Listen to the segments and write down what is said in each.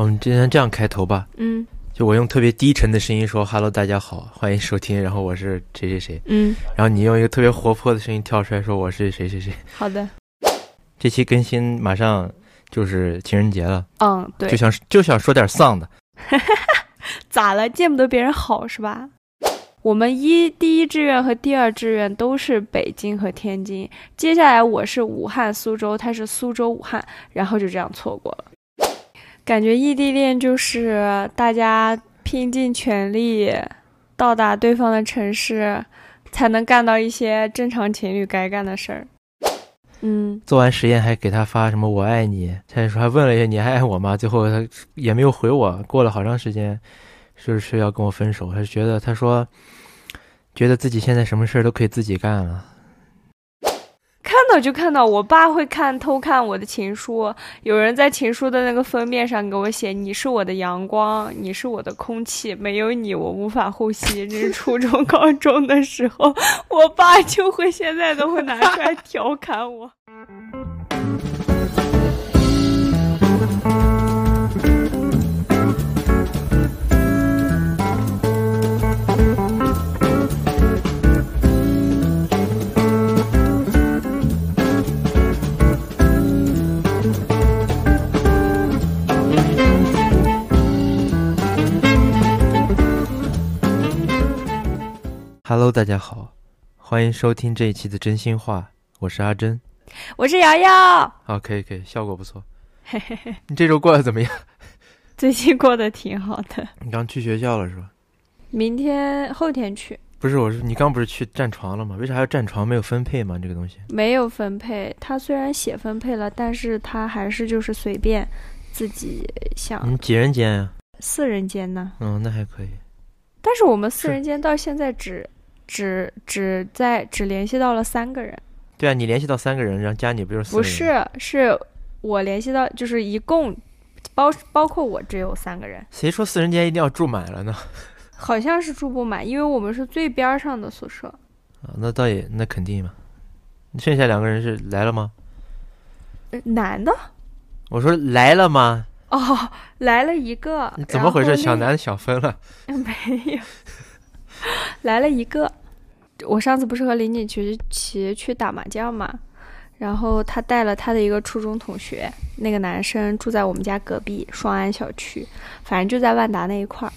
我们今天这样开头吧，嗯就我用特别低沉的声音说 “Hello，大家好，欢迎收听”，然后我是谁谁谁，嗯，然后你用一个特别活泼的声音跳出来说我是谁谁谁。好的，这期更新马上就是情人节了，嗯，对就，想就想说点丧的。咋了？见不得别人好是吧？我们一第一志愿和第二志愿都是北京和天津，接下来我是武汉、苏州，他是苏州、武汉，然后就这样错过了。感觉异地恋就是大家拼尽全力到达对方的城市，才能干到一些正常情侣该干的事儿。嗯，做完实验还给他发什么“我爱你”，他说还问了一下你还爱我吗？最后他也没有回我。过了好长时间，说是要跟我分手，他觉得他说觉得自己现在什么事儿都可以自己干了。看到就看到，我爸会看偷看我的情书，有人在情书的那个封面上给我写：“你是我的阳光，你是我的空气，没有你我无法呼吸。”这是初中、高中的时候，我爸就会现在都会拿出来调侃我。Hello，大家好，欢迎收听这一期的真心话，我是阿珍。我是瑶瑶，好，可以可以，效果不错。你这周过得怎么样？最近过得挺好的。你刚去学校了是吧？明天、后天去，不是，我是你刚不是去占床了吗？为啥要占床？没有分配吗？这个东西？没有分配。他虽然写分配了，但是他还是就是随便自己想。你们几人间呀、四人间呢？嗯，那还可以。但是我们四人间到现在只只只在只联系到了三个人，对啊，你联系到三个人，然后加你不就是不？是，是我联系到，就是一共包包括我只有三个人，谁说四人间一定要住满了呢？好像是住不满，因为我们是最边儿上的宿舍。啊，那倒也那肯定嘛。剩下两个人是来了吗？呃男的我说来了吗？哦，来了一个你，怎么回事？小男小分了。没有，来了一个。我上次不是和林锦琪琪去打麻将嘛，然后他带了他的一个初中同学，那个男生住在我们家隔壁双安小区，反正就在万达那一块儿。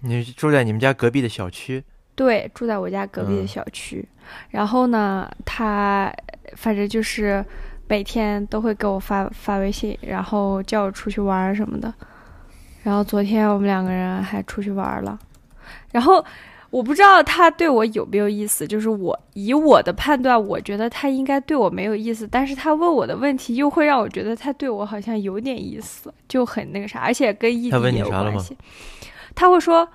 你住在你们家隔壁的小区，对，住在我家隔壁的嗯小区。然后呢，他反正就是每天都会给我发发微信，然后叫我出去玩儿什么的。然后昨天我们两个人还出去玩儿了。然后我不知道他对我有没有意思，就是我以我的判断，我觉得他应该对我没有意思，但是他问我的问题又会让我觉得他对我好像有点意思，就很那个啥，而且跟异地也有你啥了吗关系。他会说。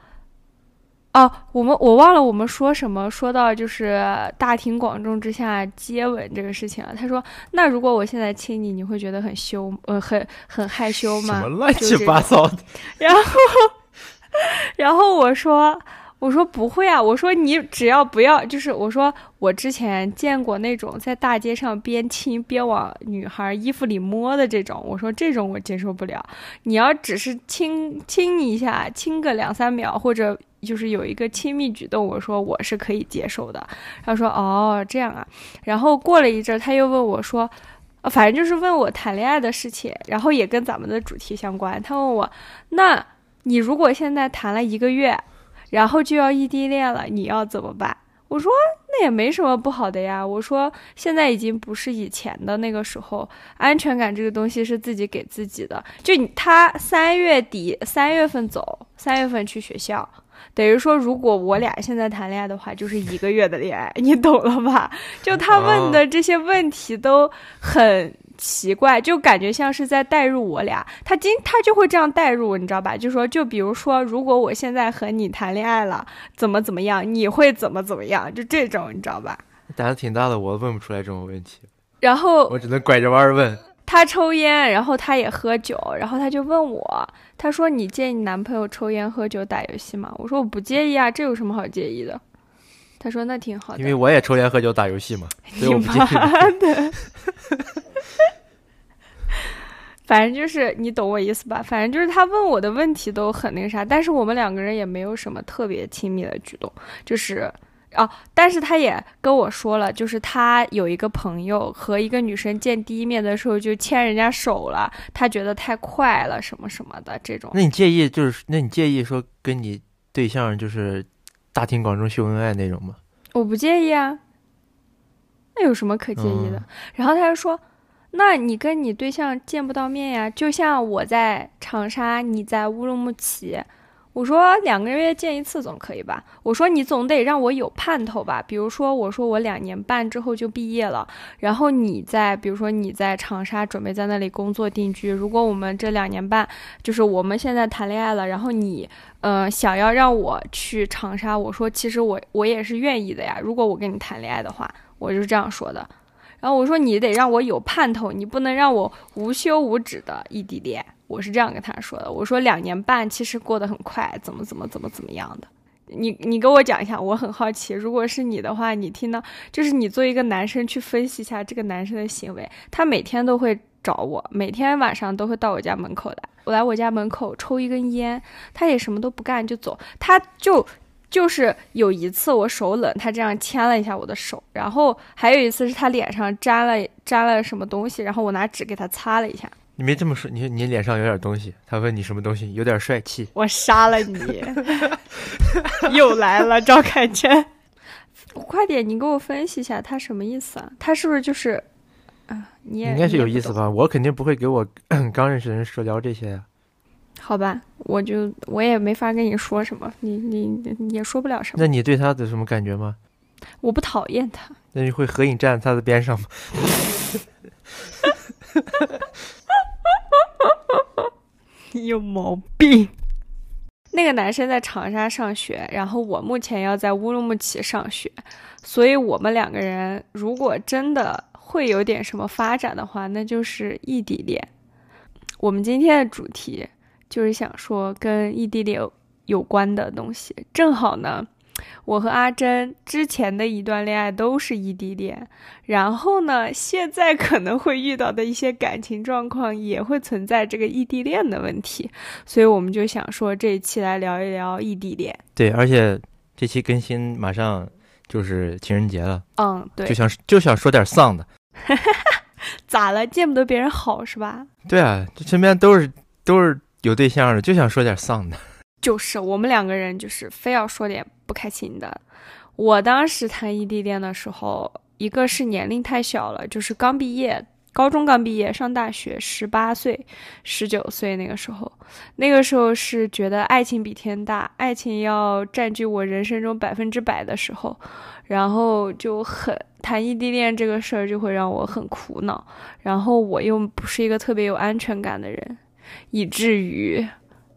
哦，我们我忘了我们说什么，说到就是大庭广众之下接吻这个事情了。他说：“那如果我现在亲你，你会觉得很羞，呃，很很害羞吗？”什么乱七八糟的？然后，然后我说，我说不会啊，我说你只要不要，就是我说我之前见过那种在大街上边亲边往女孩衣服里摸的这种，我说这种我接受不了。你要只是亲亲一下，亲个两三秒，或者就是有一个亲密举动，我说我是可以接受的。他说哦这样啊，然后过了一阵，他又问我说。反正就是问我谈恋爱的事情，然后也跟咱们的主题相关。他问我，那你如果现在谈了一个月，然后就要异地恋了，你要怎么办？我说那也没什么不好的呀。我说现在已经不是以前的那个时候，安全感这个东西是自己给自己的。就他三月底三月份走，三月份去学校，等于说如果我俩现在谈恋爱的话，就是一个月的恋爱，你懂了吧？就他问的这些问题都很奇怪，就感觉像是在代入我俩。他今他就会这样代入，你知道吧？就说就比如说，如果我现在和你谈恋爱了，怎么怎么样，你会怎么怎么样，就这种，你知道吧？胆子挺大的，我问不出来这种问题，然后我只能拐着弯儿问。他抽烟，然后他也喝酒，然后他就问我，他说：“你介意你男朋友抽烟、喝酒、打游戏吗？”我说：“我不介意啊，这有什么好介意的？”他说：“那挺好的。”因为我也抽烟、喝酒、打游戏嘛，所以你我不介意。反正就是你懂我意思吧？反正就是他问我的问题都很那个啥，但是我们两个人也没有什么特别亲密的举动，就是哦，但是他也跟我说了，就是他有一个朋友和一个女生见第一面的时候就牵人家手了，他觉得太快了，什么什么的这种。那你介意就是那你介意说跟你对象就是大庭广众秀恩爱那种吗？我不介意啊，那有什么可介意的？然后他就说。那你跟你对象见不到面呀？就像我在长沙，你在乌鲁木齐。我说两个月见一次总可以吧？我说你总得让我有盼头吧？比如说，我说我两年半之后就毕业了，然后你在，比如说你在长沙准备在那里工作定居。如果我们这两年半就是我们现在谈恋爱了，然后你，呃，想要让我去长沙，我说其实我我也是愿意的呀。如果我跟你谈恋爱的话，我就是这样说的。然后我说你得让我有盼头，你不能让我无休无止的异地恋。我是这样跟他说的。我说两年半其实过得很快，怎么怎么怎么怎么样的。你你跟我讲一下，我很好奇。如果是你的话，你听到就是你作为一个男生去分析一下这个男生的行为。他每天都会找我，每天晚上都会到我家门口来，我来我家门口抽一根烟，他也什么都不干就走，他就。就是有一次我手冷，他这样牵了一下我的手，然后还有一次是他脸上沾了沾了什么东西，然后我拿纸给他擦了一下。你没这么说，你你脸上有点东西。他问你什么东西？有点帅气。我杀了你！又来了，赵凯娟，快点，你给我分析一下他什么意思啊？他是不是就是啊？你也应该是有意思吧？我肯定不会给我 刚认识的人说聊这些呀。好吧，我就我也没法跟你说什么，你你你也说不了什么。那你对他的什么感觉吗？我不讨厌他。那你会合影站在他的边上吗？你有毛病。那个男生在长沙上学，然后我目前要在乌鲁木齐上学，所以我们两个人如果真的会有点什么发展的话，那就是异地恋。我们今天的主题。就是想说跟异地恋有关的东西，正好呢，我和阿珍之前的一段恋爱都是异地恋，然后呢，现在可能会遇到的一些感情状况也会存在这个异地恋的问题，所以我们就想说这一期来聊一聊异地恋。对，而且这期更新马上就是情人节了，嗯，对，就想就想说点丧的，咋了？见不得别人好是吧？对啊，这身边都是都是。有对象了就想说点丧的，就是我们两个人就是非要说点不开心的。我当时谈异地恋的时候，一个是年龄太小了，就是刚毕业，高中刚毕业上大学，十八岁、十九岁那个时候，那个时候是觉得爱情比天大，爱情要占据我人生中百分之百的时候，然后就很谈异地恋这个事儿就会让我很苦恼，然后我又不是一个特别有安全感的人。以至于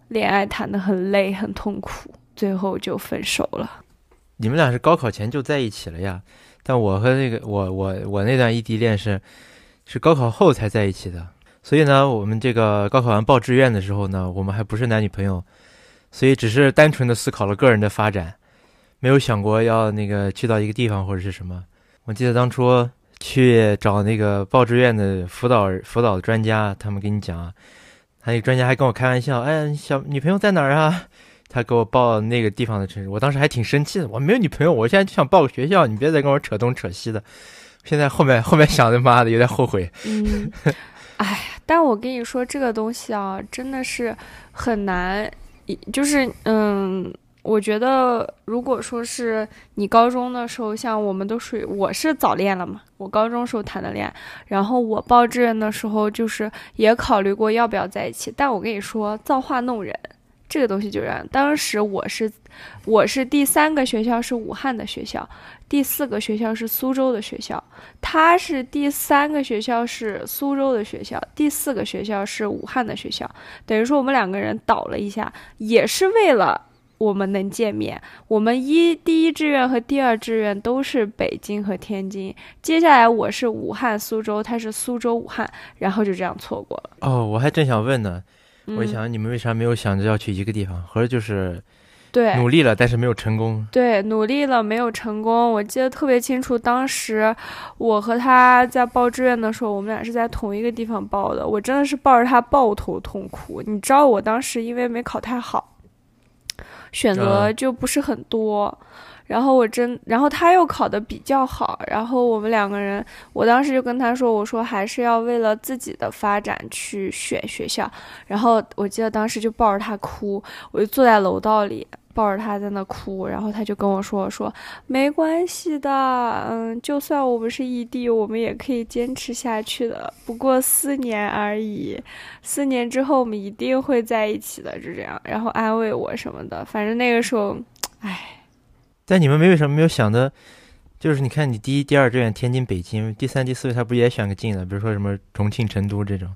恋爱谈得很累很痛苦，最后就分手了。你们俩是高考前就在一起了呀？但我和那个我我我那段异地恋是是高考后才在一起的。所以呢，我们这个高考完报志愿的时候呢，我们还不是男女朋友，所以只是单纯的思考了个人的发展，没有想过要那个去到一个地方或者是什么。我记得当初去找那个报志愿的辅导辅导专家，他们给你讲。那个专家还跟我开玩笑，哎，小女朋友在哪儿啊？他给我报那个地方的城市，我当时还挺生气的。我没有女朋友，我现在就想报个学校，你别再跟我扯东扯西的。现在后面后面想的，妈的有点后悔。嗯，哎，但我跟你说这个东西啊，真的是很难，就是嗯。我觉得，如果说是你高中的时候，像我们都属于我是早恋了嘛，我高中时候谈的恋爱，然后我报志愿的时候，就是也考虑过要不要在一起。但我跟你说，造化弄人，这个东西就这样。当时我是，我是第三个学校是武汉的学校，第四个学校是苏州的学校，他是第三个学校是苏州的学校，第四个学校是武汉的学校，等于说我们两个人倒了一下，也是为了。我们能见面。我们一第一志愿和第二志愿都是北京和天津。接下来我是武汉、苏州，他是苏州、武汉，然后就这样错过了。哦，我还正想问呢，我想你们为啥没有想着要去一个地方？合着就是，对，努力了，但是没有成功。对，努力了没有成功。我记得特别清楚，当时我和他在报志愿的时候，我们俩是在同一个地方报的。我真的是抱着他抱头痛哭。你知道，我当时因为没考太好，选择就不是很多。然后我真，然后他又考的比较好，然后我们两个人，我当时就跟他说：“我说还是要为了自己的发展去选学校。”然后我记得当时就抱着他哭，我就坐在楼道里抱着他在那哭，然后他就跟我说：“说没关系的，嗯，就算我们是异地，我们也可以坚持下去的。不过四年而已，四年之后我们一定会在一起的。”就这样，然后安慰我什么的。反正那个时候，唉。但你们没为什么没有想的，就是你看你第一、第二志愿天津、北京，第三、第四位他不也选个近的，比如说什么重庆、成都这种。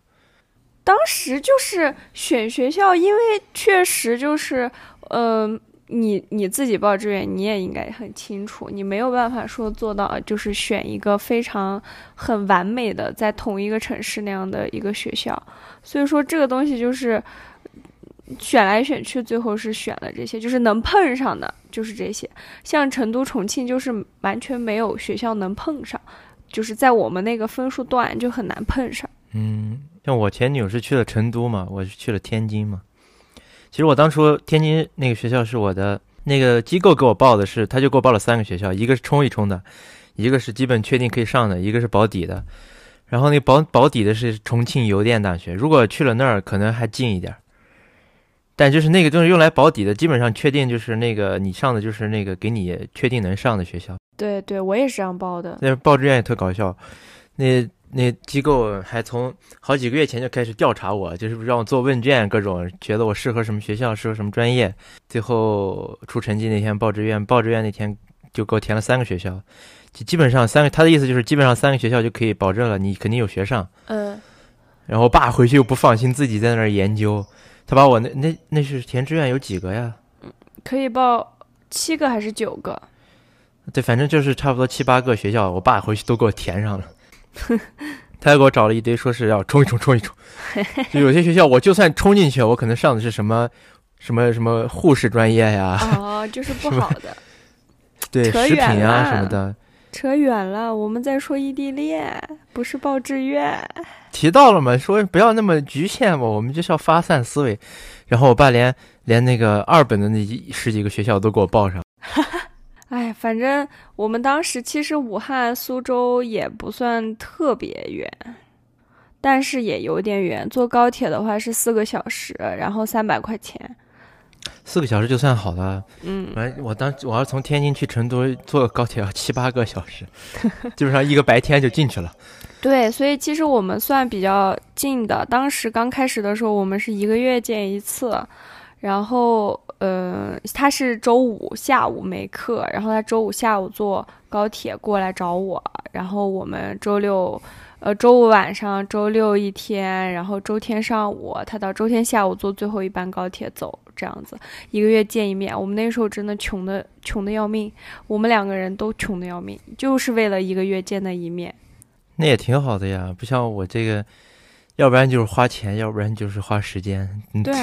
当时就是选学校，因为确实就是，嗯，你你自己报志愿，你也应该很清楚，你没有办法说做到就是选一个非常很完美的在同一个城市那样的一个学校，所以说这个东西就是。选来选去，最后是选了这些，就是能碰上的，就是这些。像成都、重庆，就是完全没有学校能碰上，就是在我们那个分数段就很难碰上。嗯，像我前女友是去了成都嘛，我是去了天津嘛。其实我当初天津那个学校是我的那个机构给我报的，是他就给我报了三个学校，一个是冲一冲的，一个是基本确定可以上的，一个是保底的。然后那保保底的是重庆邮电大学，如果去了那儿，可能还近一点。但就是那个就是用来保底的，基本上确定就是那个你上的就是那个给你确定能上的学校。对对，我也是这样报的。那报志愿也特搞笑，那那机构还从好几个月前就开始调查我，就是让我做问卷，各种觉得我适合什么学校，适合什么专业。最后出成绩那天报志愿，报志愿那天就给我填了三个学校，就基本上三个。他的意思就是基本上三个学校就可以保证了，你肯定有学上。嗯。然后我爸回去又不放心，自己在那儿研究。他把我那那那是填志愿有几个呀？可以报七个还是九个？对，反正就是差不多七八个学校，我爸回去都给我填上了。他还给我找了一堆，说是要冲一冲，冲一冲。就有些学校，我就算冲进去，我可能上的是什么什么什么护士专业呀？哦，就是不好的。对，食品啊什么的。扯远了，我们在说异地恋，不是报志愿。提到了嘛，说不要那么局限嘛，我们就是要发散思维。然后我爸连连那个二本的那十几个学校都给我报上。哎，反正我们当时其实武汉、苏州也不算特别远，但是也有点远。坐高铁的话是四个小时，然后三百块钱。四个小时就算好了。嗯，完我当我要从天津去成都坐高铁要七八个小时，基本上一个白天就进去了。对，所以其实我们算比较近的。当时刚开始的时候，我们是一个月见一次，然后呃，他是周五下午没课，然后他周五下午坐高铁过来找我，然后我们周六。呃，周五晚上，周六一天，然后周天上午，他到周天下午坐最后一班高铁走，这样子一个月见一面。我们那时候真的穷的穷的要命，我们两个人都穷的要命，就是为了一个月见那一面。那也挺好的呀，不像我这个。要不然就是花钱，要不然就是花时间，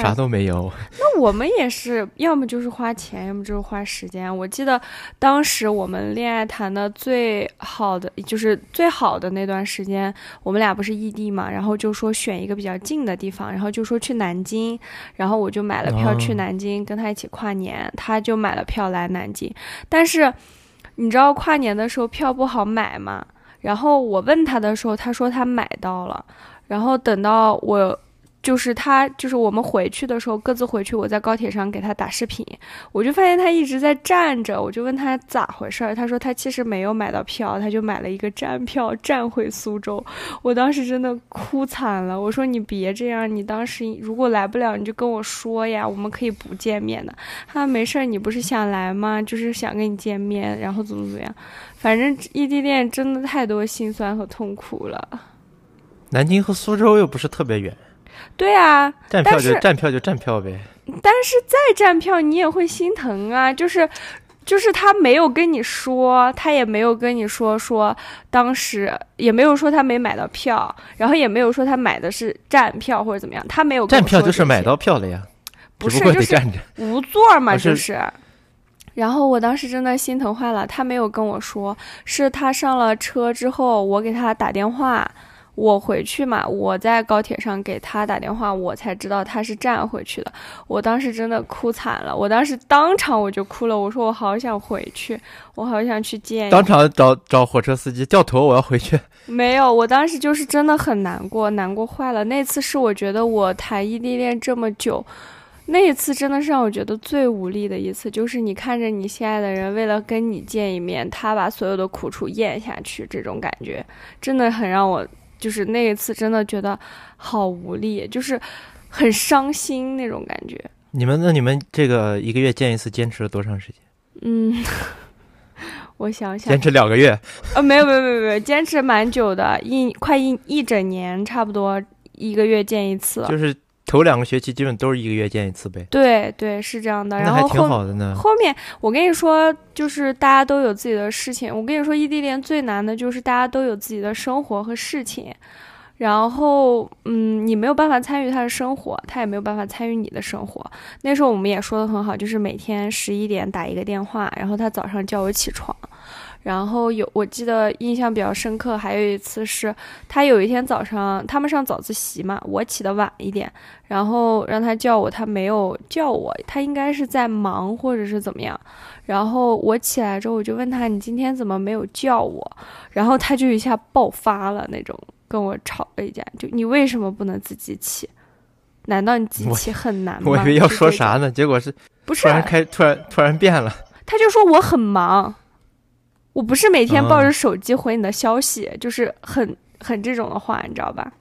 啥都没有。那我们也是，要么就是花钱，要么就是花时间。我记得当时我们恋爱谈的最好的，就是最好的那段时间，我们俩不是异地嘛，然后就说选一个比较近的地方，然后就说去南京，然后我就买了票去南京跟他一起跨年，他就买了票来南京。但是你知道跨年的时候票不好买嘛？然后我问他的时候，他说他买到了。然后等到我，就是他，就是我们回去的时候，各自回去。我在高铁上给他打视频，我就发现他一直在站着。我就问他咋回事儿，他说他其实没有买到票，他就买了一个站票，站回苏州。我当时真的哭惨了。我说你别这样，你当时如果来不了，你就跟我说呀，我们可以不见面的。他说没事儿，你不是想来吗？就是想跟你见面，然后怎么怎么样。反正异地恋真的太多心酸和痛苦了。南京和苏州又不是特别远，对啊，站票就站票就站票呗。但是再站票你也会心疼啊，就是，就是他没有跟你说，他也没有跟你说说当时也没有说他没买到票，然后也没有说他买的是站票或者怎么样，他没有站票就是买到票了呀。不是就是。无座嘛，啊就是是。然后我当时真的心疼坏了，他没有跟我说，是他上了车之后，我给他打电话，我回去嘛，我在高铁上给他打电话，我才知道他是站回去的。我当时真的哭惨了，我当时当场我就哭了，我说我好想回去，我好想去见。当场找找火车司机掉头，我要回去。没有，我当时就是真的很难过，难过坏了。那次是我觉得我谈异地恋这么久，那一次真的是让我觉得最无力的一次，就是你看着你心爱的人为了跟你见一面，他把所有的苦楚咽下去，这种感觉真的很让我，就是那一次真的觉得好无力，就是很伤心那种感觉。你们那你们这个一个月见一次，坚持了多长时间？嗯，我想想坚，持两个月。呃，没有没有没有没有，坚持蛮久的，一快一一整年，差不多一个月见一次。就是头两个学期基本都是一个月见一次呗。对对，是这样的。那还挺然后后好的呢。后面，我跟你说，就是大家都有自己的事情。我跟你说，异地恋最难的就是大家都有自己的生活和事情，然后，嗯，你没有办法参与他的生活，他也没有办法参与你的生活。那时候我们也说的很好，就是每天十一点打一个电话，然后他早上叫我起床。然后有，我记得印象比较深刻，还有一次是他有一天早上，他们上早自习嘛，我起的晚一点，然后让他叫我，他没有叫我，他应该是在忙或者是怎么样。然后我起来之后，我就问他：“你今天怎么没有叫我？”然后他就一下爆发了，那种跟我吵了一架，就你为什么不能自己起？难道你自己起很难 吗？我以为要说啥？呢，结果是不是突，然开，突然突然变了。他就说我很忙，我不是每天抱啊着手机回你的消息，就是很很这种的话，你知道吧？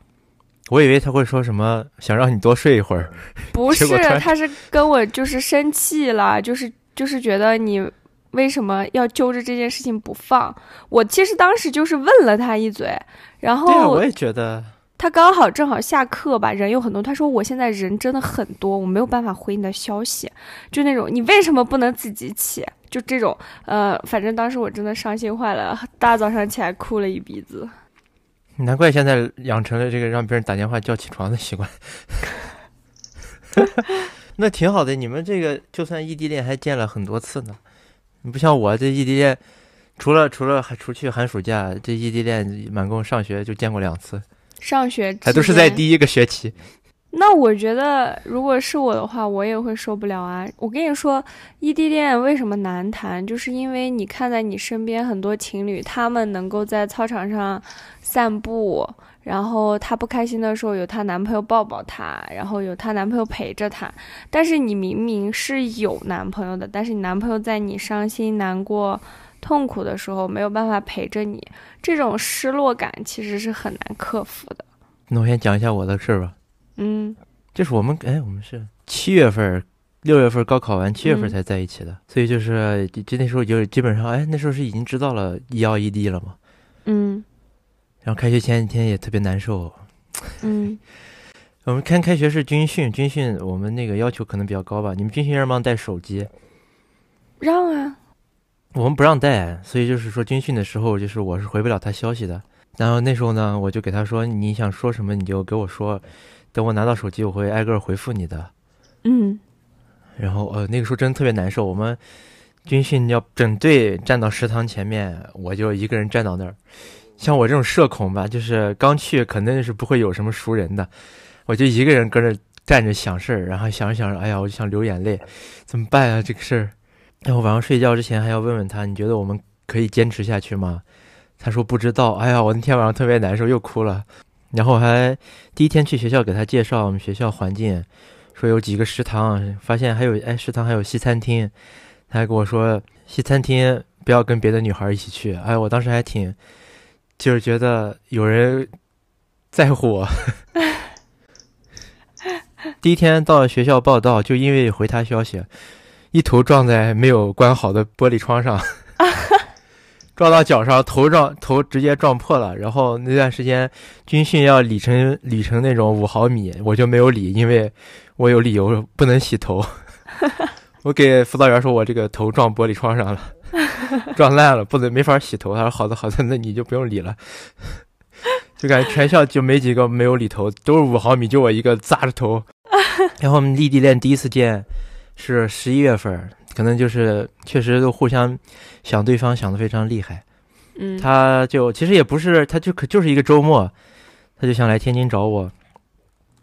我以为他会说什么想让你多睡一会儿。不是他是跟我就是生气了，就是就是觉得你为什么要揪着这件事情不放？我其实当时就是问了他一嘴，然对啊，后我也觉得。他刚好正好下课吧，人有很多。他说我现在人真的很多，我没有办法回你的消息，就那种你为什么不能自己起？就这种，呃，反正当时我真的伤心坏了，大早上起来哭了一鼻子。难怪现在养成了这个让别人打电话叫起床的习惯。那挺好的，你们这个就算异地恋还见了很多次呢。你不像我这异地恋，除了除了还除去寒暑假，这异地恋满共上学就见过两次，上学还都是在第一个学期。那我觉得，如果是我的话，我也会受不了啊！我跟你说，异地恋为什么难谈，就是因为你看在你身边很多情侣，他们能够在操场上散步，然后她不开心的时候有她男朋友抱抱她，然后有她男朋友陪着她。但是你明明是有男朋友的，但是你男朋友在你伤心、难过、痛苦的时候没有办法陪着你，这种失落感其实是很难克服的。那我先讲一下我的事儿吧。嗯就是我们哎，我们是七月份儿、六月份儿高考完，七月份才在一起的，所以就是就就那时候就基本上哎，那时候是已经知道了一要异地了嘛。嗯然后开学前几天也特别难受，嗯。我们开开学是军训，军训我们那个要求可能比较高吧。你们军训让不让带手机？让啊，我们不让带，所以就是说军训的时候，就是我是回不了他消息的。然后那时候呢，我就给他说，你想说什么你就给我说，等我拿到手机，我会挨个儿回复你的。嗯然后呃，那个时候真的特别难受。我们军训要整队站到食堂前面，我就一个人站到那儿。像我这种社恐吧，就是刚去肯定是不会有什么熟人的，我就一个人搁那儿站着想事儿，然后想着想着，哎呀，我就想流眼泪，怎么办啊这个事儿？然后晚上睡觉之前还要问问他，你觉得我们可以坚持下去吗？他说不知道。哎呀，我那天晚上特别难受，又哭了。然后还第一天去学校给他介绍我们学校环境，说有几个食堂，发现还有哎食堂还有西餐厅，他还跟我说西餐厅不要跟别的女孩一起去。哎，我当时还挺就是觉得有人在乎我。第一天到学校报道，就因为回他消息，一头撞在没有关好的玻璃窗上，撞到脚上，头撞头直接撞破了。然后那段时间军训要理成理成那种五毫米，我就没有理，因为我有理由不能洗头。我给辅导员说我这个头撞玻璃窗上了，撞烂了，不能没法洗头。他说好的好的，那你就不用理了。就感觉全校就没几个没有理头，都是五毫米，就我一个扎着头。然后我们异地恋第一次见是十一月份，可能就是确实都互相想对方想的非常厉害。嗯，他就其实也不是，他就可就是一个周末，他就想来天津找我，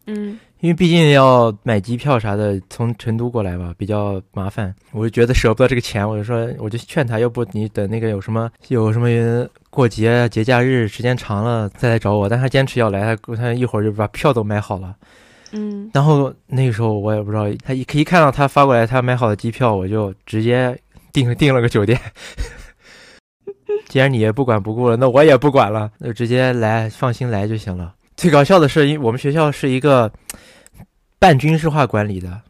嗯因为毕竟要买机票啥的，从成都过来吧，比较麻烦。我就觉得舍不得这个钱，我就说，我就劝他，要不你等那个有什么有什么过节节假日时间长了再来找我。但他坚持要来，他他一会儿就把票都买好了。嗯然后那个时候我也不知道，他一一看到他发过来他买好的机票，我就直接订订了个酒店。既然你也不管不顾了，那我也不管了，那就直接来，放心来就行了。最搞笑的是，因为我们学校是一个半军事化管理的，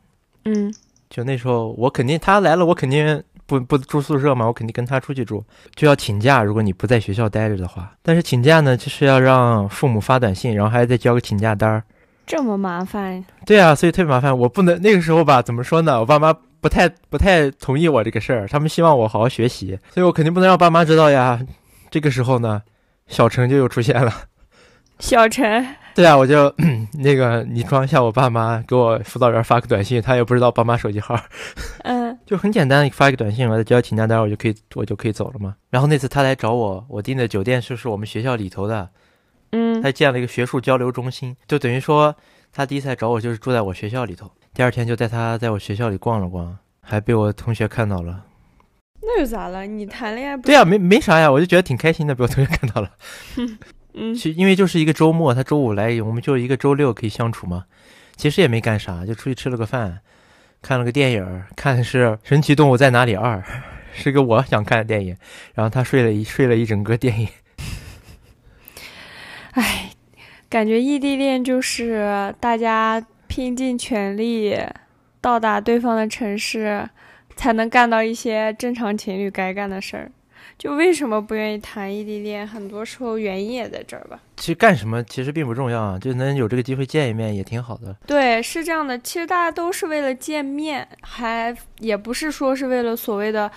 嗯就那时候我肯定他来了，我肯定不不住宿舍嘛，我肯定跟他出去住，就要请假。如果你不在学校待着的话，但是请假呢，就是要让父母发短信，然后还得交个请假单儿。这么麻烦，对啊，所以特别麻烦。我不能那个时候吧，怎么说呢？我爸妈不太不太同意我这个事儿，他们希望我好好学习，所以我肯定不能让爸妈知道呀。这个时候呢，小陈就又出现了。小陈，对啊，我就那个你装一下，我爸妈给我辅导员发个短信，他也不知道爸妈手机号，嗯就很简单，发一个短信，我再交请假单，我就可以我就可以走了嘛。然后那次他来找我，我订的酒店就是我们学校里头的，嗯他建了一个学术交流中心，就等于说他第一次来找我就是住在我学校里头。第二天就带他在我学校里逛了逛，还被我同学看到了。那又咋了？你谈恋爱不？对啊，没没啥呀，我就觉得挺开心的，被我同学看到了。嗯其因为就是一个周末，他周五来，我们就一个周六可以相处嘛。其实也没干啥，就出去吃了个饭，看了个电影，看的是《神奇动物在哪里二》，是个我想看的电影。然后他睡了一睡了一整个电影。唉，感觉异地恋就是大家拼尽全力到达对方的城市，才能干到一些正常情侣该干的事儿。就为什么不愿意谈异地恋？很多时候原因也在这儿吧。其实干什么其实并不重要啊，就能有这个机会见一面也挺好的。对，是这样的。其实大家都是为了见面，还也不是说是为了所谓的，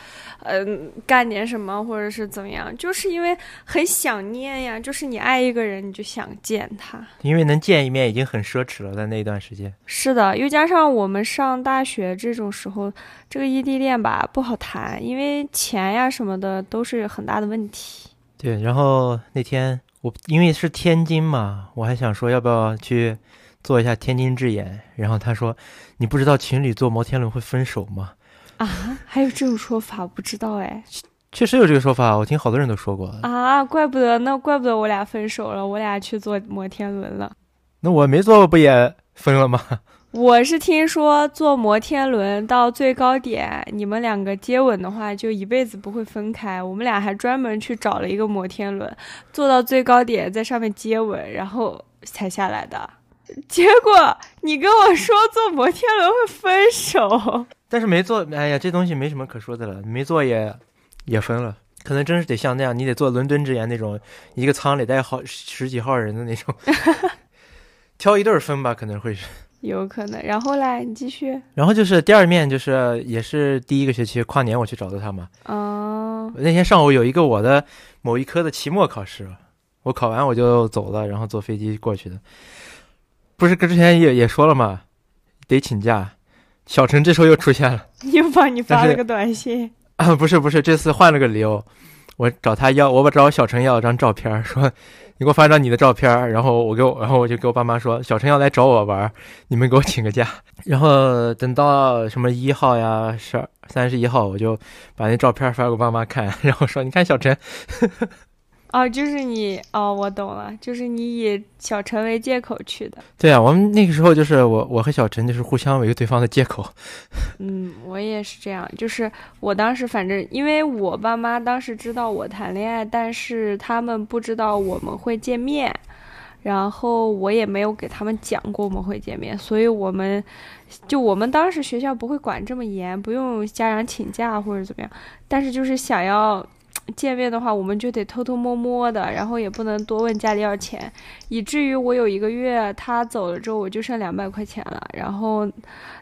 嗯、干点什么或者是怎么样，就是因为很想念呀。就是你爱一个人，你就想见他。因为能见一面已经很奢侈了，在那一段时间。是的，又加上我们上大学这种时候，这个异地恋吧不好谈，因为钱呀什么的都是很大的问题。对，然后那天我因为是天津嘛，我还想说要不要去做一下天津之眼。然后他说：“你不知道情侣坐摩天轮会分手吗啊，还有这种说法，我不知道哎。？”确实有这个说法，我听好多人都说过。啊，怪不得，那怪不得我俩分手了，我俩去坐摩天轮了。那我没做不也分了吗？我是听说坐摩天轮到最高点，你们两个接吻的话，就一辈子不会分开。我们俩还专门去找了一个摩天轮，坐到最高点，在上面接吻，然后才下来的。结果你跟我说坐摩天轮会分手，但是没坐，哎呀，这东西没什么可说的了，没坐也也分了。可能真是得像那样，你得做伦敦之眼那种，一个舱里带好十几号人的那种，挑一对分吧，可能会是。有可能。然后来，你继续。然后就是第二面，就是也是第一个学期跨年我去找的他嘛。哦，那天上午有一个我的某一科的期末考试，我考完我就走了，然后坐飞机过去的。不是跟之前也也说了嘛，得请假。小陈这时候又出现了 又帮你发了个短信。啊，不是不是，这次换了个理由，我找他要，我找小陈要了张照片，说你给我发张你的照片，然后我给我，然后我就给我爸妈说，小陈要来找我玩，你们给我请个假。然后等到什么一号呀，十二三十一号，我就把那照片发给我爸妈看，然后说你看小陈，哦，就是你哦，我懂了，就是你以小陈为借口去的。对啊，我们那个时候就是我我和小陈就是互相为对方的借口。嗯，我也是这样，就是我当时反正因为我爸妈当时知道我谈恋爱，但是他们不知道我们会见面，然后我也没有给他们讲过我们会见面，所以我们就我们当时学校不会管这么严，不用家长请假或者怎么样，但是就是想要。见面的话，我们就得偷偷摸摸的，然后也不能多问家里要钱，以至于我有一个月他走了之后，我就剩两百块钱了，然后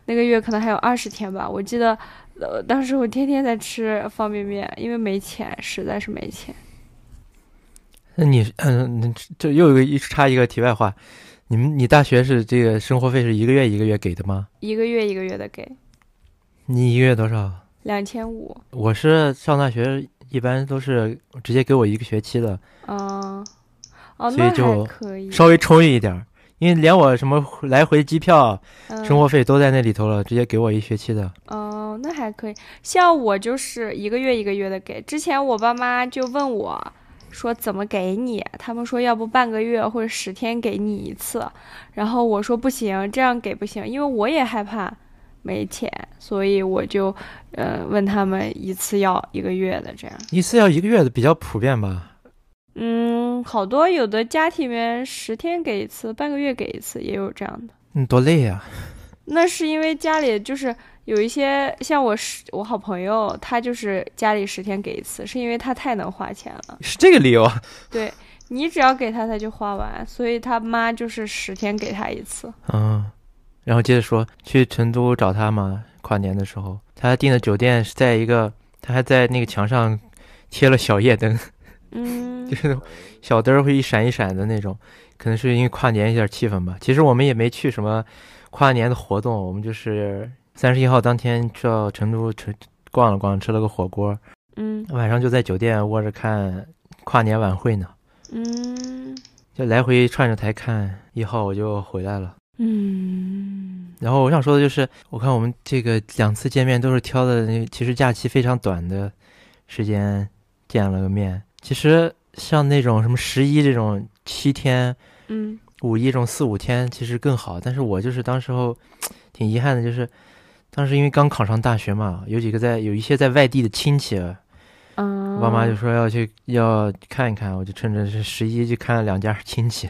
那个月可能还有二十天吧。我记得，呃，当时我天天在吃方便面，因为没钱，实在是没钱。那你嗯，这又有一个一插一个题外话，你们你大学是这个生活费是一个月一个月给的吗？一个月一个月的给，你一个月多少？两千五。我是上大学一般都是直接给我一个学期的，嗯，哦，那所以就还可以。稍微充裕一点儿，因为连我什么来回机票、嗯生活费都在那里头了，直接给我一学期的。哦，那还可以。像我就是一个月一个月的给。之前我爸妈就问我，说怎么给你？他们说要不半个月或者十天给你一次。然后我说不行，这样给不行，因为我也害怕没钱，所以我就呃问他们一次要一个月的这样。一次要一个月的比较普遍吧？嗯，好多有的家庭里面十天给一次，半个月给一次，也有这样的。嗯，多累呀、那是因为家里就是有一些像我十我好朋友，他就是家里十天给一次，是因为他太能花钱了。是这个理由啊？对你只要给他，他就花完，所以他妈就是十天给他一次。嗯，然后接着说，去成都找他嘛，跨年的时候，他订的酒店是在一个，他还在那个墙上贴了小夜灯，嗯。就是那种小灯儿会一闪一闪的那种，可能是因为跨年一点气氛吧。其实我们也没去什么跨年的活动，我们就是三十一号当天去到成都吃逛了逛，吃了个火锅，嗯。晚上就在酒店窝着看跨年晚会呢，嗯。就来回串着台看，一号我就回来了。嗯然后我想说的就是，我看我们这个两次见面都是挑的那其实假期非常短的时间见了个面。其实像那种什么十一这种七天、嗯五一这种四五天，其实更好。但是我就是当时候挺遗憾的，就是当时因为刚考上大学嘛，有几个在有一些在外地的亲戚，嗯，我爸妈就说要去要看一看，我就趁着是十一去看了两家亲戚。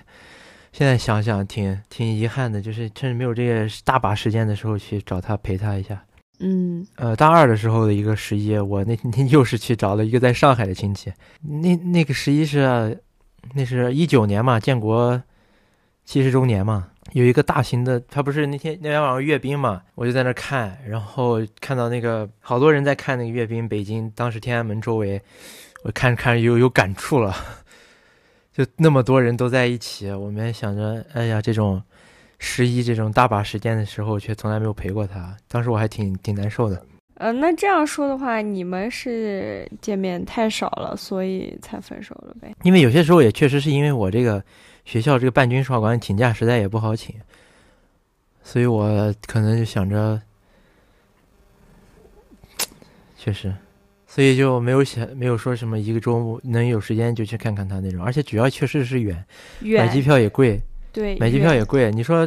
现在想想挺挺遗憾的，就是趁着没有这些大把时间的时候去找他陪他一下。嗯呃，大二的时候的一个十一，我那天又是去找了一个在上海的亲戚。那那个十一是，那是一九年嘛，建国七十周年嘛，有一个大型的，他不是那天那天晚上阅兵嘛，我就在那看，然后看到那个好多人在看那个阅兵，北京当时天安门周围，我看着看着有有感触了，就那么多人都在一起，我们想着，哎呀，这种。十一这种大把时间的时候，却从来没有陪过他。当时我还挺挺难受的。呃，那这样说的话，你们是见面太少了，所以才分手了呗？因为有些时候也确实是因为我这个学校这个办军少管请假实在也不好请，所以我可能就想着，确实，所以就没有想没有说什么一个周末能有时间就去看看他那种，而且主要确实是远，买机票也贵，对，买机票也贵。你说，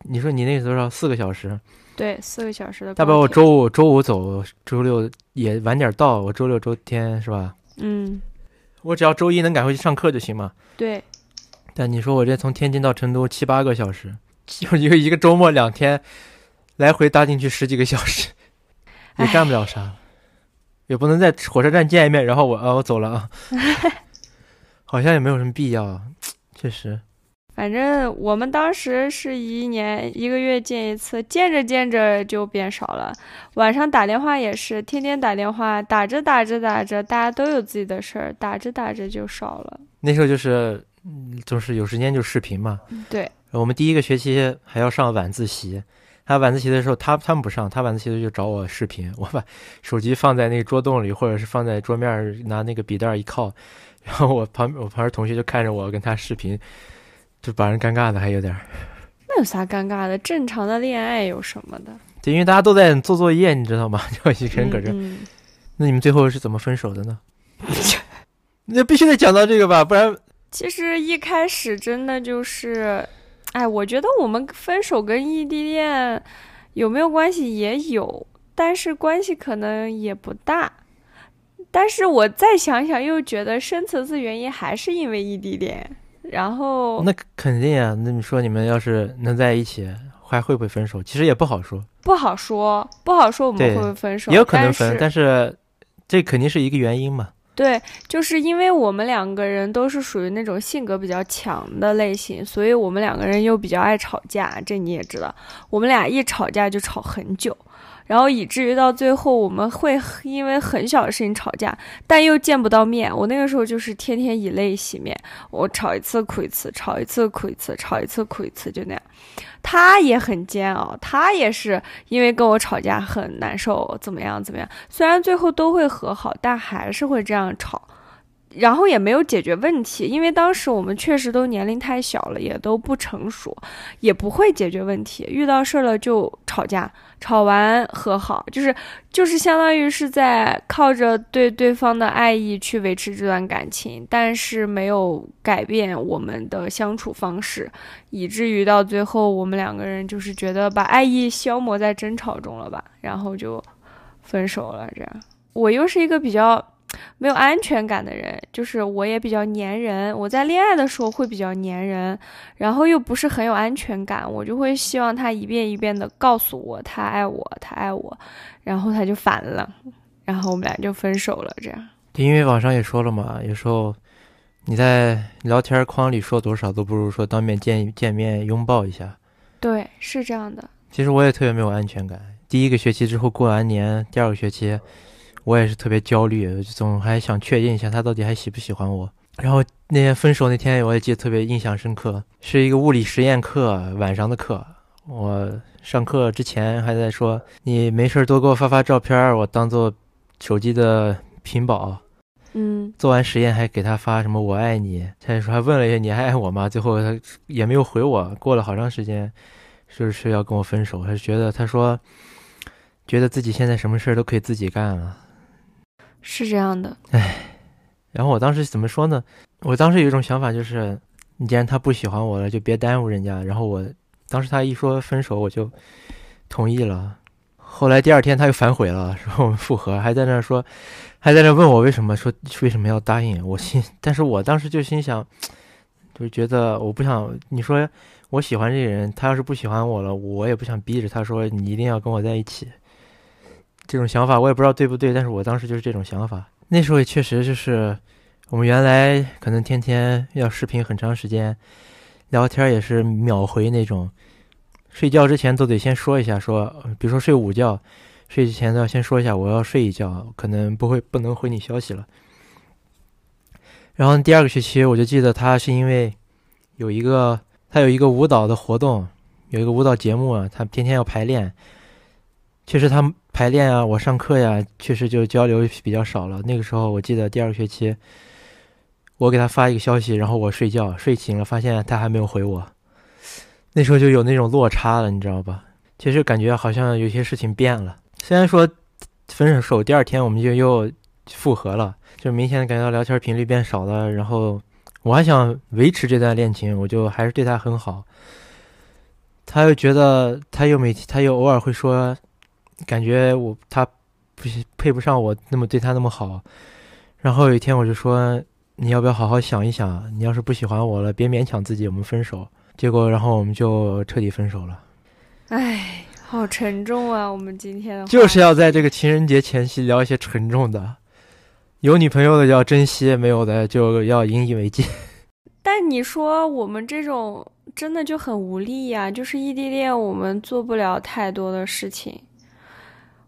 你说你那个多少？四个小时，对四个小时的大不了我周五周五走，周六也晚点到，我周六周天是吧？嗯我只要周一能赶回去上课就行嘛。对但你说我这从天津到成都七八个小时，就一个一个周末两天，来回搭进去十几个小时，也干不了啥，也不能在火车站见一面，然后我啊我走了啊，好像也没有什么必要，确实，反正我们当时是一年一个月见一次，见着见着就变少了。晚上打电话也是，天天打电话，打着打着打着，大家都有自己的事儿，打着打着就少了。那时候就是，嗯就是有时间就视频嘛。对，我们第一个学期还要上晚自习，他晚自习的时候，他他们不上，他晚自习的就找我视频，我把手机放在那个桌洞里，或者是放在桌面，拿那个笔袋一靠，然后我旁我旁边同学就看着我跟他视频，就把人尴尬的还有点。那有啥尴尬的？正常的恋爱有什么的？对，因为大家都在做作业，你知道吗？就一个人搁这。嗯嗯那你们最后是怎么分手的呢？那必须得讲到这个吧，不然其实一开始真的就是，哎，我觉得我们分手跟异地恋有没有关系也有，但是关系可能也不大。但是我再想想，又觉得深层次原因还是因为异地恋。然后，那肯定啊。那你说你们要是能在一起，还会不会分手？其实也不好说，不好说，不好说我们会不会分手，也有可能分，但但是这肯定是一个原因嘛。对，就是因为我们两个人都是属于那种性格比较强的类型，所以我们两个人又比较爱吵架，这你也知道。我们俩一吵架就吵很久，然后以至于到最后我们会因为很小的事情吵架，但又见不到面。我那个时候就是天天以泪洗面，我吵一次哭一次，吵一次哭一次，吵一次哭一次，就那样。他也很煎熬，他也是因为跟我吵架很难受，怎么样怎么样。虽然最后都会和好，但还是会这样吵。然后也没有解决问题，因为当时我们确实都年龄太小了，也都不成熟，也不会解决问题。遇到事儿了就吵架，吵完和好，就是就是相当于是在靠着对对方的爱意去维持这段感情，但是没有改变我们的相处方式，以至于到最后我们两个人就是觉得把爱意消磨在争吵中了吧，然后就分手了。这样，我又是一个比较。没有安全感的人，就是我也比较粘人。我在恋爱的时候会比较粘人，然后又不是很有安全感，我就会希望他一遍一遍的告诉我他爱我，他爱我，然后他就烦了，然后我们俩就分手了。这样，因为网上也说了嘛，有时候你在聊天框里说多少，都不如说当面见见面拥抱一下。对，是这样的。其实我也特别没有安全感。第一个学期之后过完年，第二个学期。我也是特别焦虑，总还想确认一下他到底还喜不喜欢我。然后那天分手那天，我也记得特别印象深刻，是一个物理实验课晚上的课。我上课之前还在说：“你没事多给我发发照片，我当做手机的屏保。”嗯，做完实验还给他发什么“我爱你”，他说还问了一下你还爱我吗？最后他也没有回我。过了好长时间，说是要跟我分手，他觉得他说觉得自己现在什么事儿都可以自己干了。是这样的，唉，然后我当时怎么说呢？我当时有一种想法，就是你既然他不喜欢我了，就别耽误人家。然后我当时他一说分手，我就同意了。后来第二天他又反悔了，说我们复合，还在那说，还在那问我为什么，说为什么要答应我心。但是我当时就心想，就觉得我不想你说我喜欢这个人，他要是不喜欢我了，我也不想逼着他说你一定要跟我在一起。这种想法我也不知道对不对，但是我当时就是这种想法。那时候也确实就是，我们原来可能天天要视频很长时间，聊天也是秒回那种，睡觉之前都得先说一下，说比如说睡午觉，睡之前都要先说一下我要睡一觉，可能不会不能回你消息了。然后第二个学期我就记得他是因为有一个他有一个舞蹈的活动，有一个舞蹈节目啊，他天天要排练，确实他。排练啊，我上课呀，确实就交流比较少了。那个时候，我记得第二个学期，我给他发一个消息，然后我睡觉，睡醒了发现他还没有回我。那时候就有那种落差了，你知道吧？其实感觉好像有些事情变了。虽然说分手第二天我们就又复合了，就明显的感觉到聊天频率变少了。然后我还想维持这段恋情，我就还是对他很好。他又觉得他又每他又偶尔会说。感觉我他不配不上我那么对他那么好，然后有一天我就说你要不要好好想一想，你要是不喜欢我了，别勉强自己，我们分手。结果然后我们就彻底分手了。唉，好沉重啊！我们今天的就是要在这个情人节前夕聊一些沉重的，有女朋友的要珍惜，没有的就要引以为戒。但你说我们这种真的就很无力呀，就是异地恋，我们做不了太多的事情。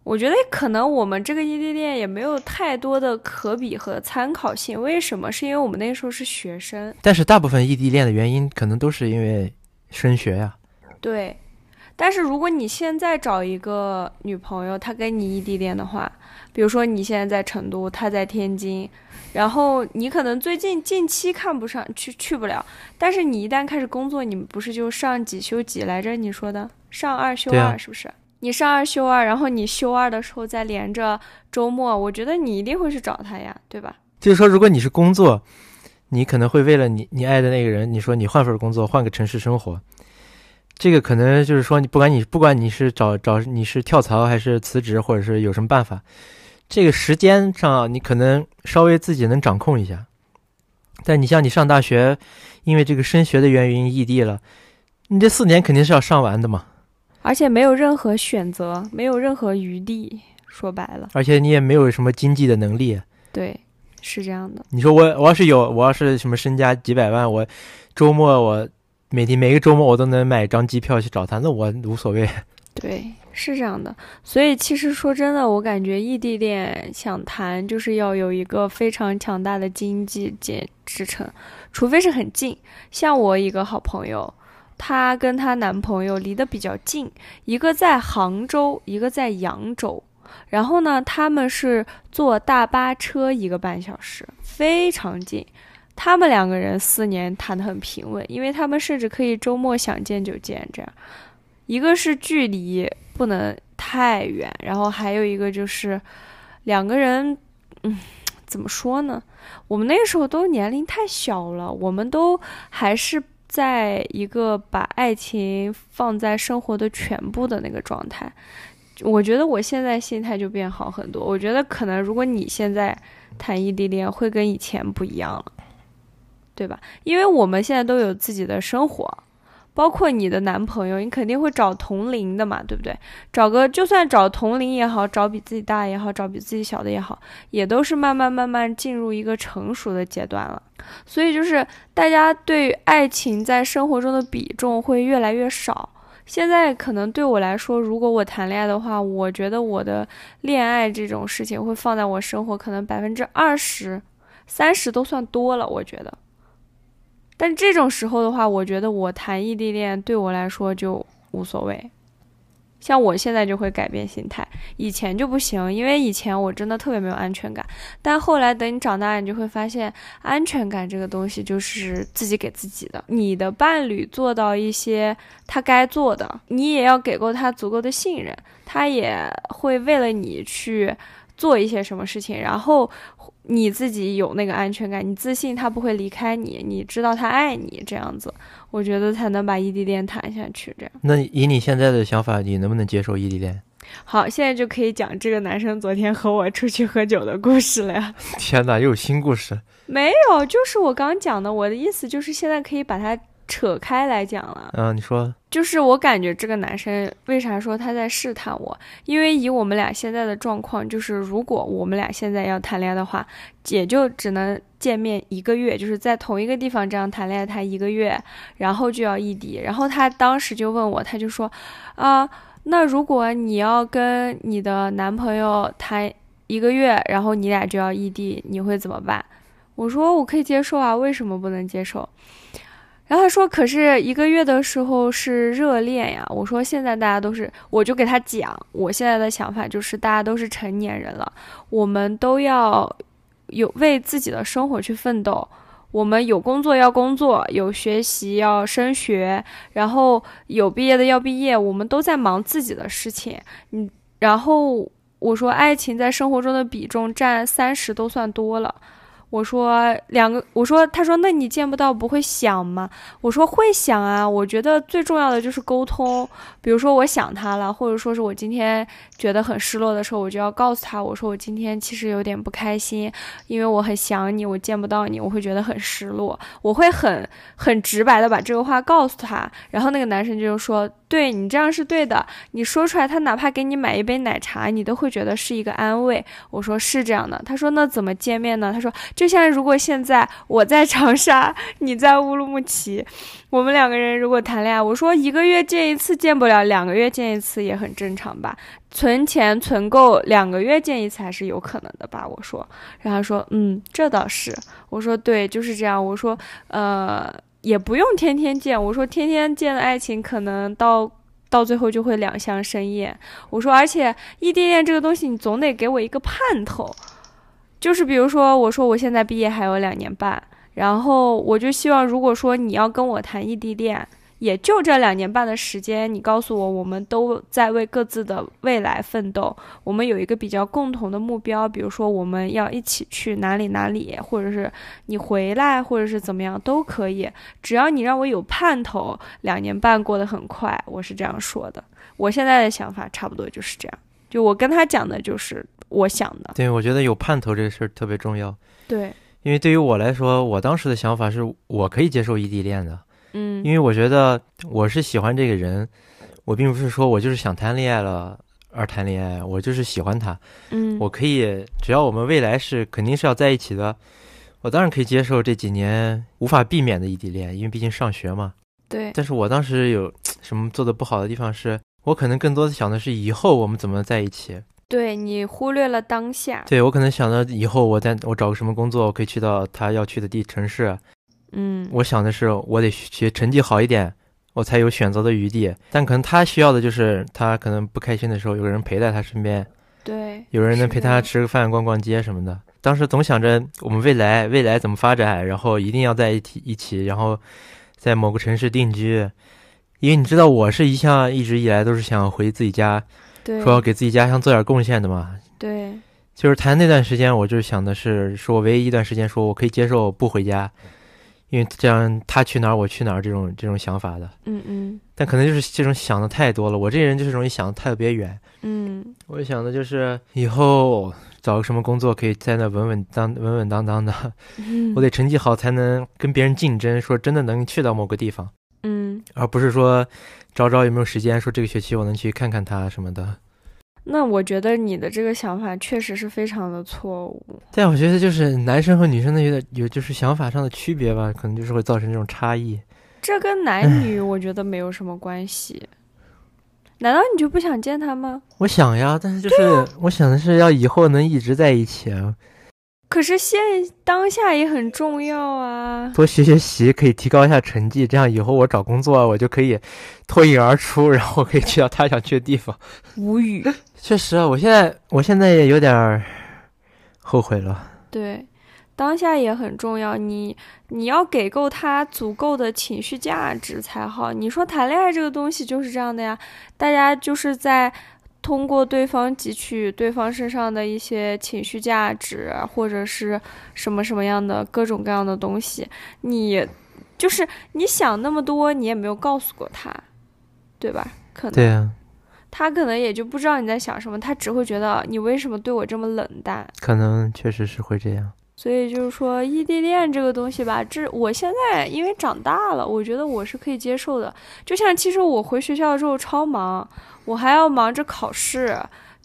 我觉得可能我们这个异地恋也没有太多的可比和参考性。为什么？是因为我们那时候是学生。但是大部分异地恋的原因可能都是因为升学呀。对。但是如果你现在找一个女朋友，她跟你异地恋的话，比如说你现在在成都，她在天津，然后你可能最近近期看不上去去不了，但是你一旦开始工作，你们不是就上几休几来着？你说的上二休二是不是？你上二休二，然后你休二的时候再连着周末，我觉得你一定会去找他呀，对吧？就是说，如果你是工作，你可能会为了你你爱的那个人，你说你换份工作，换个城市生活，这个可能就是说，你不管你不管你是找找你是跳槽还是辞职，或者是有什么办法，这个时间上你可能稍微自己能掌控一下。但你像你上大学，因为这个升学的原因异地了，你这四年肯定是要上完的嘛。而且没有任何选择，没有任何余地，说白了。而且你也没有什么经济的能力。对，是这样的。你说我，我要是有，我要是什么身家几百万，我周末我每天每个周末我都能买张机票去找他，那我无所谓。对，是这样的。所以其实说真的，我感觉异地恋想谈，就是要有一个非常强大的经济支支撑，除非是很近。像我一个好朋友，她跟她男朋友离得比较近，一个在杭州，一个在扬州。然后呢，他们是坐大巴车一个半小时，非常近。他们两个人四年谈得很平稳，因为他们甚至可以周末想见就见。这样，一个是距离不能太远，然后还有一个就是两个人，嗯，怎么说呢？我们那个时候都年龄太小了，我们都还是在一个把爱情放在生活的全部的那个状态。我觉得我现在心态就变好很多。我觉得可能如果你现在谈异地恋，会跟以前不一样了，对吧？因为我们现在都有自己的生活，包括你的男朋友，你肯定会找同龄的嘛，对不对？找个就算找同龄也好，找比自己大也好，找比自己小的也好，也都是慢慢慢慢进入一个成熟的阶段了。所以就是大家对爱情在生活中的比重会越来越少。现在可能对我来说，如果我谈恋爱的话，我觉得我的恋爱这种事情会放在我生活可能百分之二十、三十都算多了，我觉得。但这种时候的话，我觉得我谈异地恋对我来说就无所谓。像我现在就会改变心态，以前就不行，因为以前我真的特别没有安全感。但后来等你长大，你就会发现，安全感这个东西就是自己给自己的。你的伴侣做到一些他该做的，你也要给够他足够的信任，他也会为了你去做一些什么事情，然后。你自己有那个安全感，你自信他不会离开你，你知道他爱你，这样子，我觉得才能把异地恋谈下去。这样，那以你现在的想法，你能不能接受异地恋？好，现在就可以讲这个男生昨天和我出去喝酒的故事了呀！天哪，又有新故事？没有，就是我刚讲的。我的意思就是现在可以把它。扯开来讲了，嗯，你说，就是我感觉这个男生为啥说他在试探我？因为以我们俩现在的状况，就是如果我们俩现在要谈恋爱的话，也就只能见面一个月，就是在同一个地方这样谈恋爱谈一个月，然后就要异地。然后他当时就问我，他就说，啊，那如果你要跟你的男朋友谈一个月，然后你俩就要异地，你会怎么办？我说我可以接受啊，为什么不能接受？然后他说：“可是一个月的时候是热恋呀。”我说：“现在大家都是，我就给他讲，我现在的想法就是大家都是成年人了，我们都要有为自己的生活去奋斗。我们有工作要工作，有学习要升学，然后有毕业的要毕业，我们都在忙自己的事情。嗯，然后我说，爱情在生活中的比重占三十都算多了。”我说两个，我说，他说，那你见不到不会想吗？我说会想啊，我觉得最重要的就是沟通。比如说我想他了，或者说是我今天觉得很失落的时候，我就要告诉他，我说我今天其实有点不开心，因为我很想你，我见不到你，我会觉得很失落。我会很很直白的把这个话告诉他，然后那个男生就说。对你这样是对的，你说出来，他哪怕给你买一杯奶茶，你都会觉得是一个安慰。我说是这样的，他说那怎么见面呢？他说就像如果现在我在长沙，你在乌鲁木齐，我们两个人如果谈恋爱，我说一个月见一次见不了，两个月见一次也很正常吧？存钱存够两个月见一次还是有可能的吧？我说，然后说嗯，这倒是。我说对，就是这样。我说呃。也不用天天见，我说天天见的爱情可能到到最后就会两相生厌。我说，而且异地恋这个东西，你总得给我一个盼头，就是比如说，我说我现在毕业还有两年半，然后我就希望，如果说你要跟我谈异地恋。也就这两年半的时间，你告诉我，我们都在为各自的未来奋斗。我们有一个比较共同的目标，比如说我们要一起去哪里哪里，或者是你回来，或者是怎么样都可以。只要你让我有盼头，两年半过得很快，我是这样说的。我现在的想法差不多就是这样。就我跟他讲的就是我想的。对，我觉得有盼头这个事儿特别重要。对，因为对于我来说，我当时的想法是我可以接受异地恋的。嗯，因为我觉得我是喜欢这个人，我并不是说我就是想谈恋爱了而谈恋爱，我就是喜欢他。嗯，我可以，只要我们未来是肯定是要在一起的，我当然可以接受这几年无法避免的异地恋，因为毕竟上学嘛。对。但是我当时有什么做的不好的地方是，我可能更多的想的是以后我们怎么在一起。对你忽略了当下。对我可能想到以后我在我找个什么工作，我可以去到他要去的地城市。嗯，我想的是我得学成绩好一点，我才有选择的余地。但可能他需要的就是他可能不开心的时候有个人陪在他身边，对，有人能陪他吃个饭、逛逛街什么的。当时总想着我们未来未来怎么发展，然后一定要在一起一起，然后在某个城市定居。因为你知道，我是一向一直以来都是想回自己家，对，说要给自己家乡做点贡献的嘛。对，就是谈那段时间，我就是想的是，说我唯一一段时间，说我可以接受不回家，因为这样他去哪儿我去哪儿这种这种想法的。嗯嗯但可能就是这种想的太多了，我这人就是容易想的特别远。嗯，我想的就是以后找个什么工作，可以在那稳稳当稳稳当当的。嗯我得成绩好才能跟别人竞争，说真的能去到某个地方，嗯，而不是说找找有没有时间，说这个学期我能去看看他什么的。那我觉得你的这个想法确实是非常的错误。但我觉得就是男生和女生的有点有就是想法上的区别吧，可能就是会造成这种差异。这跟男女我觉得没有什么关系。难道你就不想见他吗？我想呀，但是就是、我想的是要以后能一直在一起，啊可是现当下也很重要啊。多学学习，可以提高一下成绩，这样以后我找工作我就可以脱颖而出，然后可以去到他想去的地方。无语。确实啊，我现在我现在也有点儿后悔了。对，当下也很重要。你你要给够他足够的情绪价值才好。你说谈恋爱这个东西就是这样的呀，大家就是在通过对方汲取对方身上的一些情绪价值，或者是什么什么样的各种各样的东西。你就是你想那么多，你也没有告诉过他，对吧？可能对啊，他可能也就不知道你在想什么，他只会觉得你为什么对我这么冷淡。可能确实是会这样。所以就是说，异地恋这个东西吧，这我现在因为长大了，我觉得我是可以接受的。就像其实我回学校之后超忙，我还要忙着考试，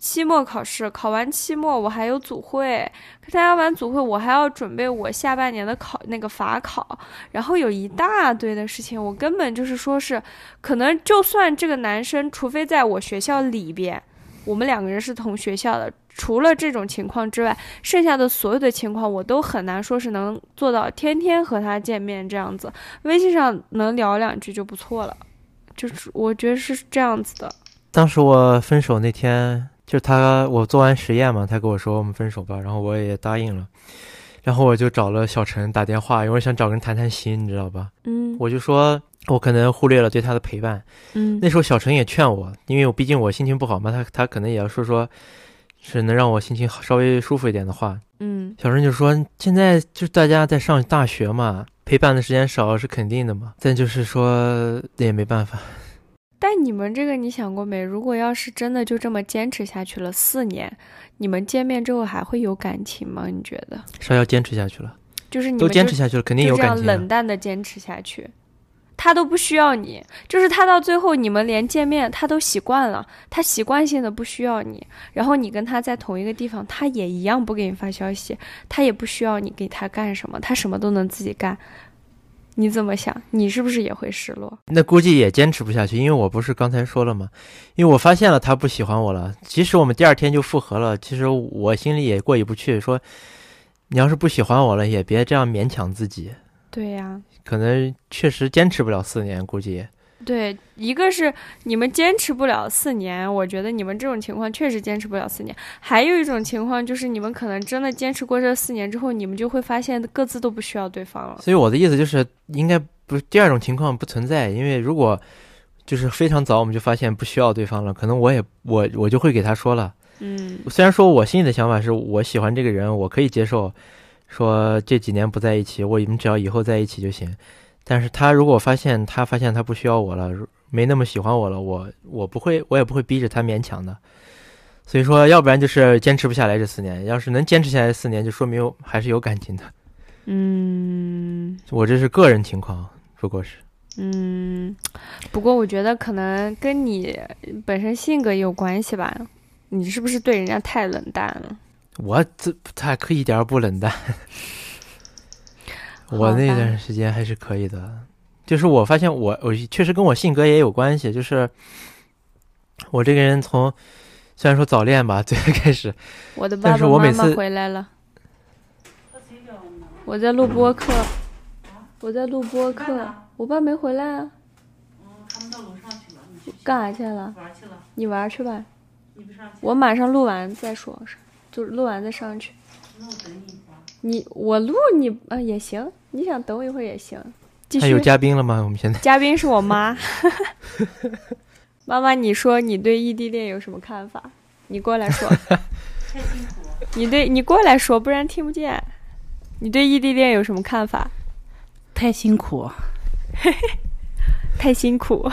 期末考试，考完期末我还有组会，参加完组会我还要准备我下半年的考那个法考，然后有一大堆的事情，我根本就是说是，可能就算这个男生，除非在我学校里边，我们两个人是同学校的。除了这种情况之外，剩下的所有的情况我都很难说是能做到天天和他见面这样子，微信上能聊两句就不错了，就是我觉得是这样子的。当时我分手那天，就是他我做完实验嘛，他跟我说我们分手吧，然后我也答应了，然后我就找了小陈打电话，因为我想找个人谈谈心，你知道吧？嗯我就说我可能忽略了对他的陪伴。嗯那时候小陈也劝我，因为我毕竟我心情不好嘛，他他可能也要说说，是能让我心情稍微舒服一点的话。嗯小陈就说现在就是大家在上大学嘛，陪伴的时间少是肯定的嘛，但就是说那也没办法。但你们这个你想过没？如果要是真的就这么坚持下去了四年，你们见面之后还会有感情吗？你觉得？是要坚持下去了，就是你都们就坚持下去了，肯定就这样有感情啊。冷淡的坚持下去，他都不需要你，就是他到最后你们连见面他都习惯了，他习惯性的不需要你，然后你跟他在同一个地方，他也一样不给你发消息，他也不需要你给他干什么，他什么都能自己干。你怎么想？你是不是也会失落？那估计也坚持不下去，因为我不是刚才说了吗？因为我发现了他不喜欢我了。即使我们第二天就复合了，其实我心里也过意不去，说你要是不喜欢我了，也别这样勉强自己。对呀、可能确实坚持不了四年，估计对，一个是你们坚持不了四年，我觉得你们这种情况确实坚持不了四年。还有一种情况就是你们可能真的坚持过这四年之后，你们就会发现各自都不需要对方了。所以我的意思就是，应该不第二种情况不存在，因为如果就是非常早我们就发现不需要对方了，可能我也我我就会给他说了。嗯虽然说我心里的想法是我喜欢这个人，我可以接受，说这几年不在一起，我们只要以后在一起就行。但是他如果发现他发现他不需要我了，没那么喜欢我了，我我不会，我也不会逼着他勉强的。所以说，要不然就是坚持不下来这四年，要是能坚持下来四年，就说明还是有感情的。嗯我这是个人情况，不过是嗯，不过我觉得可能跟你本身性格也有关系吧。你是不是对人家太冷淡了？我这他可以一点儿不冷淡，我那段时间还是可以的。就是我发现我我确实跟我性格也有关系，就是我这个人从虽然说早恋吧，最开始我的爸但是爸妈妈我每次回来了，我在录播课，我在录播课，我爸没回来啊，他们到楼上去了，你去干啥去了？玩去了，你玩去吧，你不上去？我马上录完再说，就是录完再上去。那我等你一会儿。你我录你啊也行，你想等我一会儿也行。继还有，嘉宾了吗？我们现在嘉宾是我妈。妈妈，你说你对异地恋有什么看法？你过来说，太辛苦了，你对你过来说，不然听不见。你对异地恋有什么看法？太辛苦。太辛苦，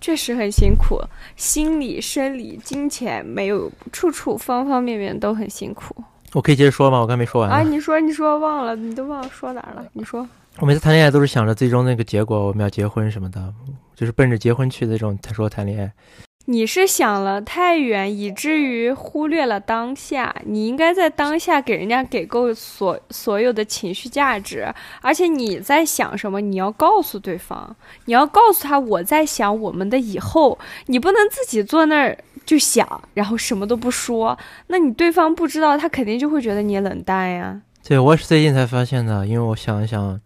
确实很辛苦，心理、生理、金钱，没有处处方方面面都很辛苦我可以接着说吗？我刚没说完。啊！你说，你说忘了，你都忘了说哪儿了？你说，我每次谈恋爱都是想着最终那个结果，我们要结婚什么的，就是奔着结婚去的那种。他说谈恋爱，你是想了太远，以至于忽略了当下。你应该在当下给人家给够所所有的情绪价值，而且你在想什么，你要告诉对方，你要告诉他我在想我们的以后，你不能自己坐那儿就想，然后什么都不说，那你对方不知道，他肯定就会觉得你冷淡呀。对我也是最近才发现的，因为我想一想，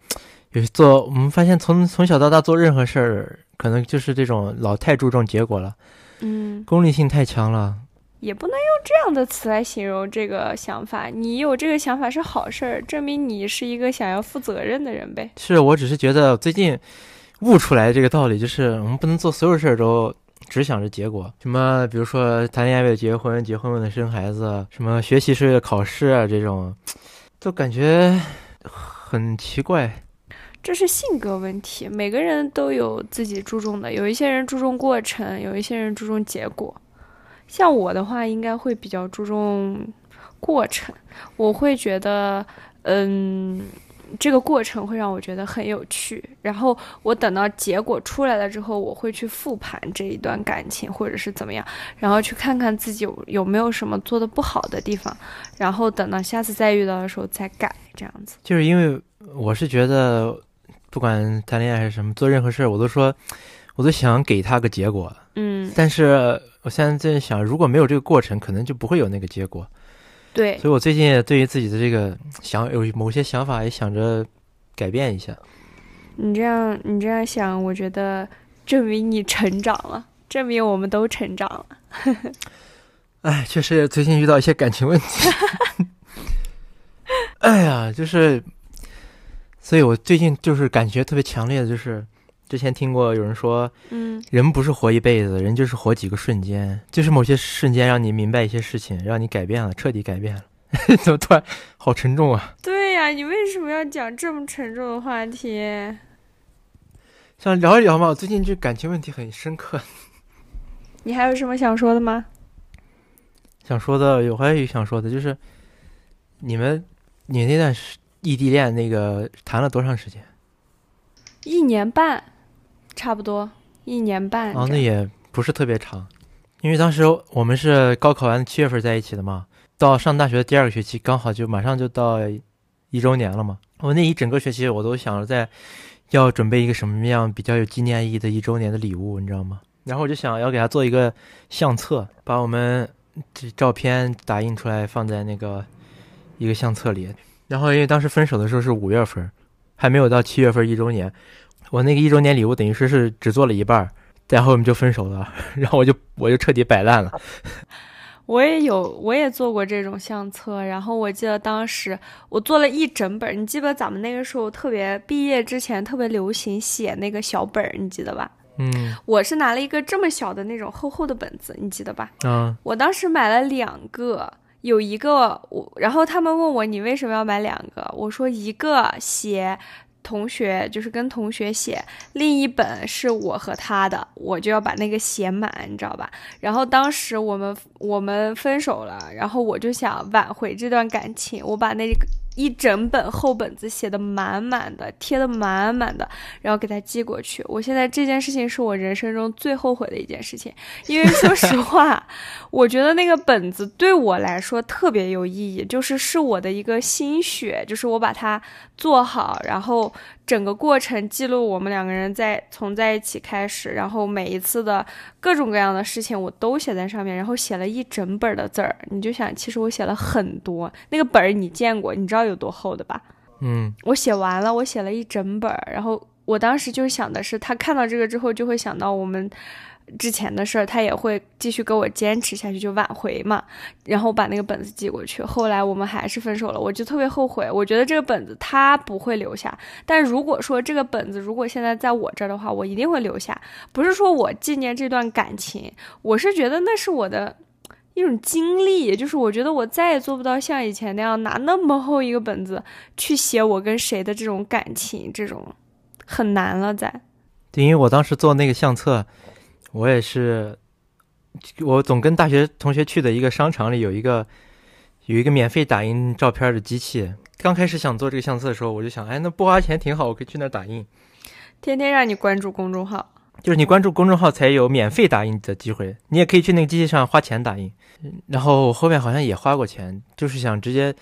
有 些做我们发现从从小到大做任何事儿，可能就是这种老太注重结果了，嗯，功利性太强了。也不能用这样的词来形容这个想法。你有这个想法是好事儿，证明你是一个想要负责任的人呗。是我只是觉得最近悟出来这个道理，就是我们不能做所有事儿都只想着结果。什么，比如说谈恋爱为了结婚，结婚为了生孩子，什么学习是为了考试啊，这种，就感觉很奇怪。这是性格问题，每个人都有自己注重的，有一些人注重过程，有一些人注重结果。像我的话，应该会比较注重过程，我会觉得，嗯，这个过程会让我觉得很有趣。然后我等到结果出来了之后，我会去复盘这一段感情，或者是怎么样，然后去看看自己有有没有什么做的不好的地方，然后等到下次再遇到的时候再改，这样子。就是因为我是觉得，不管谈恋爱还是什么，做任何事儿，我都说，我都想给他个结果。嗯，但是我现在在想，如果没有这个过程，可能就不会有那个结果。对。所以我最近对于自己的这个想有某些想法，也想着改变一下。你这样，你这样想，我觉得证明你成长了，证明我们都成长了。哎，确实最近遇到一些感情问题。哎呀，就是，所以我最近就是感觉特别强烈的，就是之前听过有人说，嗯，人不是活一辈子，人就是活几个瞬间，就是某些瞬间让你明白一些事情，让你改变了，彻底改变了。怎么突然好沉重啊？对呀，你为什么要讲这么沉重的话题？想聊一聊嘛，我最近这感情问题很深刻。你还有什么想说的吗？想说的有，还有想说的，就是你们你那段时异地恋那个谈了多长时间？一年半，差不多一年半。啊，那也不是特别长，因为当时我们是高考完七月份在一起的嘛，到上大学的第二个学期，刚好就马上就到一周年了嘛。我那一整个学期我都想着在要准备一个什么样比较有纪念意义的一周年的礼物，你知道吗？然后我就想要给他做一个相册，把我们这照片打印出来放在那个一个相册里。然后因为当时分手的时候是五月份，还没有到七月份一周年，我那个一周年礼物等于说是只做了一半，然后我们就分手了，然后我就我就彻底摆烂了。我也有，我也做过这种相册，然后我记得当时我做了一整本儿。你记得咱们那个时候特别毕业之前特别流行写那个小本儿，你记得吧？嗯我是拿了一个这么小的那种厚厚的本子，你记得吧？嗯我当时买了两个，有一个我，然后他们问我你为什么要买两个？我说一个写同学，就是跟同学写，另一本是我和他的，我就要把那个写满，你知道吧？然后当时我们我们分手了，然后我就想挽回这段感情，我把那个一整本厚本子写的满满的，贴的满满的，然后给他寄过去。我现在这件事情是我人生中最后悔的一件事情，因为说实话，我觉得那个本子对我来说特别有意义，就是是我的一个心血，就是我把它做好，然后整个过程记录我们两个人在从在一起开始，然后每一次的各种各样的事情我都写在上面，然后写了一整本的字儿。你就想，其实我写了很多，那个本儿你见过，你知道有多厚的吧？嗯，我写完了，我写了一整本儿，然后我当时就想的是，他看到这个之后就会想到我们之前的事儿，他也会继续跟我坚持下去，就挽回嘛。然后把那个本子寄过去，后来我们还是分手了，我就特别后悔。我觉得这个本子他不会留下，但如果说这个本子如果现在在我这儿的话，我一定会留下。不是说我纪念这段感情，我是觉得那是我的。一种经历，就是我觉得我再也做不到像以前那样拿那么厚一个本子去写我跟谁的这种感情，这种很难了。在对，因为我当时做那个相册，我也是，我总跟大学同学去的一个商场里有一个有一个免费打印照片的机器。刚开始想做这个相册的时候，我就想，哎，那不花钱挺好，我可以去那儿打印。天天让你关注公众号，就是你关注公众号才有免费打印的机会，你也可以去那个机器上花钱打印。然后后面好像也花过钱，就是想直接，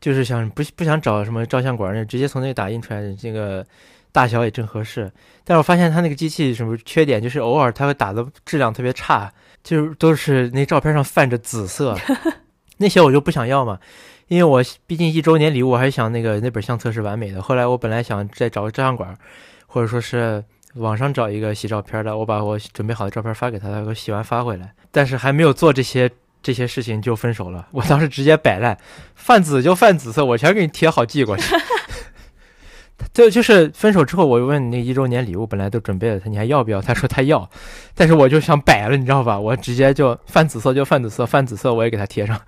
就是想不不想找什么照相馆那，直接从那打印出来的，这个大小也正合适。但是我发现它那个机器什么缺点，就是偶尔它会打的质量特别差，就是都是那照片上泛着紫色，那些我就不想要嘛，因为我毕竟一周年礼物，我还想那个那本相册是完美的。后来我本来想再找个照相馆，或者说是网上找一个洗照片的，我把我准备好的照片发给他，他给我洗完发回来。但是还没有做这些。这些事情就分手了。我当时直接摆烂，泛紫就泛紫色，我全给你贴好寄过去。就就是分手之后，我问你那一周年礼物，本来都准备了，他你还要不要？他说他要，但是我就想摆了，你知道吧？我直接就泛紫色就泛紫色，泛紫色我也给他贴上。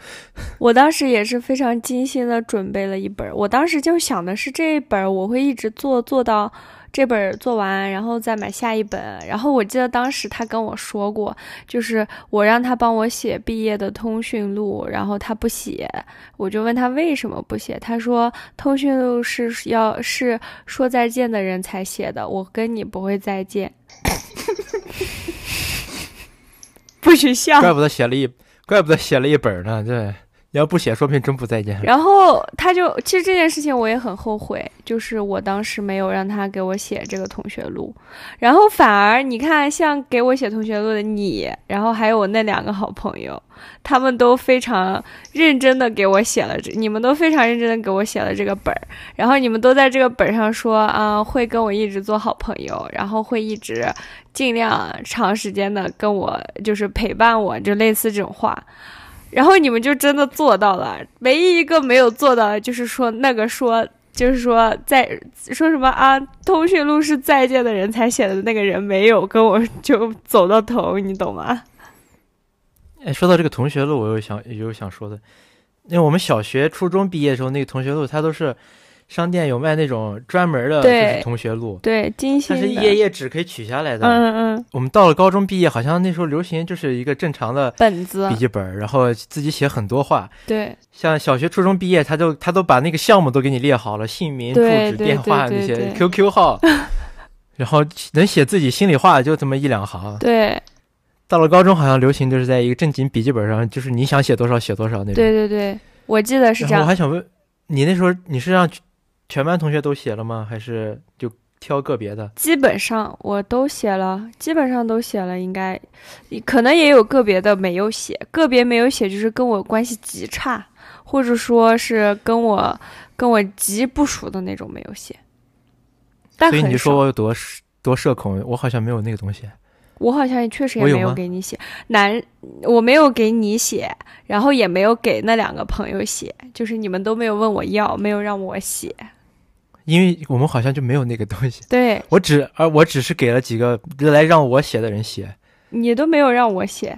我当时也是非常精心的准备了一本，我当时就想的是这一本我会一直做做到。这本做完，然后再买下一本。然后我记得当时他跟我说过，就是我让他帮我写毕业的通讯录，然后他不写，我就问他为什么不写，他说通讯录是要是说再见的人才写的，我跟你不会再见。不许笑。怪不得写了一，怪不得写了一本呢，对。你要不写，说不定真不再见。然后他就，其实这件事情我也很后悔，就是我当时没有让他给我写这个同学录，然后反而你看，像给我写同学录的你，然后还有我那两个好朋友，他们都非常认真的给我写了这，你们都非常认真的给我写了这个本儿，然后你们都在这个本上说啊，会跟我一直做好朋友，然后会一直尽量长时间的跟我就是陪伴我，就类似这种话。然后你们就真的做到了，唯一一个没有做到的就是说那个说就是说在说什么啊，通讯录是再见的人才写的那个人没有跟我就走到头，你懂吗？哎，说到这个同学录，我又想有想说的，因为我们小学、初中毕业的时候，那个同学录，他都是。商店有卖那种专门的，就是同学录，对，精心它是一页页纸可以取下来的。嗯嗯。我们到了高中毕业，好像那时候流行就是一个正常的本子笔记本，然后自己写很多话。对。像小学、初中毕业，他就他都把那个项目都给你列好了，姓名、住址、电话那些 QQ 号，然后能写自己心里话就这么一两行。对。到了高中，好像流行就是在一个正经笔记本上，就是你想写多少写多少那种。对对对，我记得是这样。我还想问你，那时候你是让。全班同学都写了吗？还是就挑个别的？基本上我都写了，基本上都写了，应该可能也有个别的没有写，个别没有写就是跟我关系极差，或者说是跟我跟我极不熟的那种没有写。所以你说我有多多社恐？我好像没有那个东西。我好像也确实也没有给你写，男我没有给你写，然后也没有给那两个朋友写，就是你们都没有问我要，没有让我写。因为我们好像就没有那个东西，对。我只而我只是给了几个来让我写的人写，你都没有让我写，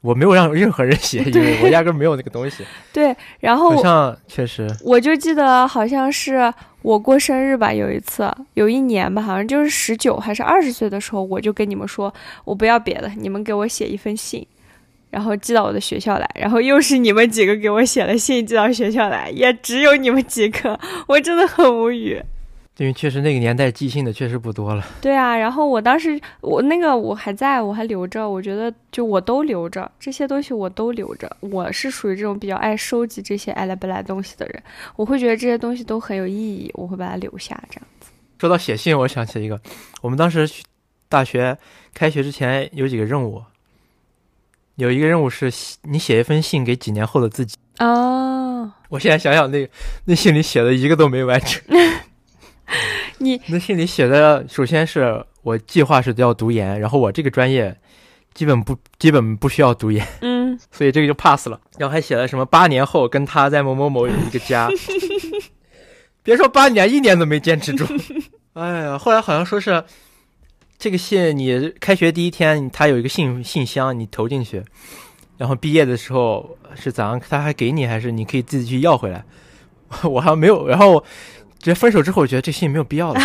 我没有让任何人写，因为我压根没有那个东西。对，然后好像确实，我就记得好像是我过生日吧，有一次，有一年吧，好像就是十九还是二十岁的时候，我就跟你们说，我不要别的，你们给我写一封信。然后寄到我的学校来，然后又是你们几个给我写了信寄到学校来，也只有你们几个，我真的很无语。因为确实那个年代寄信的确实不多了。对啊，然后我当时我那个我还在我还留着，我觉得就我都留着这些东西我都留着。我是属于这种比较爱收集这些爱来不来东西的人，我会觉得这些东西都很有意义，我会把它留下。这样子说到写信，我想起一个，我们当时大学开学之前有几个任务，有一个任务是写你写一封信给几年后的自己。哦，我现在想想，那那信里写的一个都没完成。你那信里写的，首先是我计划是要读研，然后我这个专业基本不基本不需要读研，嗯，所以这个就 pass 了。然后还写了什么八年后跟他在某某某有一个家，别说八年，一年都没坚持住。哎呀，后来好像说是这个信，你开学第一天他有一个信信箱，你投进去，然后毕业的时候是咋样？他还给你，还是你可以自己去要回来？我还没有，然后。直接分手之后，我觉得这信没有必要了，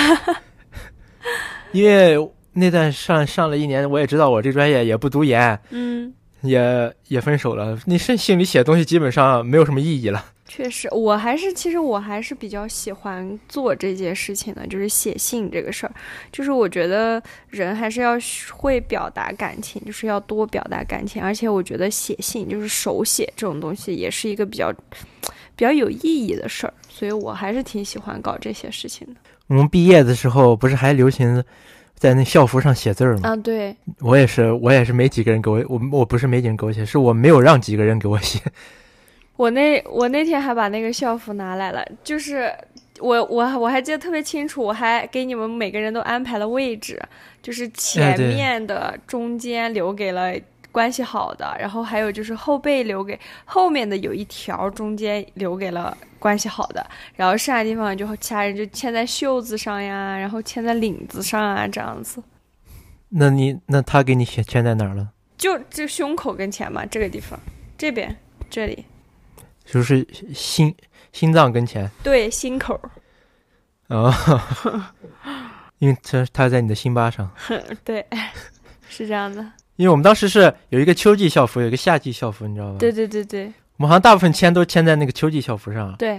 因为那段上上了一年，我也知道我这专业也不读研，嗯，也也分手了。那信信里写的东西基本上没有什么意义了。确实，我还是其实我还是比较喜欢做这件事情的，就是写信这个事儿。就是我觉得人还是要会表达感情，就是要多表达感情。而且我觉得写信就是手写这种东西，也是一个比较比较有意义的事儿。所以我还是挺喜欢搞这些事情的。我们毕业的时候不是还流行在那校服上写字儿吗？啊，对，我也是，我也是没几个人给我，我我不是没几个人给我写，是我没有让几个人给我写。我那我那天还把那个校服拿来了，就是我我我还记得特别清楚，我还给你们每个人都安排了位置，就是前面的、中间留给了。关系好的，然后还有就是后背留给后面的有一条，中间留给了关系好的，然后剩下地方就其他人就牵在袖子上呀，然后牵在领子上啊，这样子。那你那他给你牵牵在哪儿了？就就胸口跟前嘛，这个地方，这边这里，就是心心脏跟前。对，心口。哦，因为这他在你的心巴上。对，是这样的。因为我们当时是有一个秋季校服，有一个夏季校服，你知道吧？对对对对。我们好像大部分签都签在那个秋季校服上。对。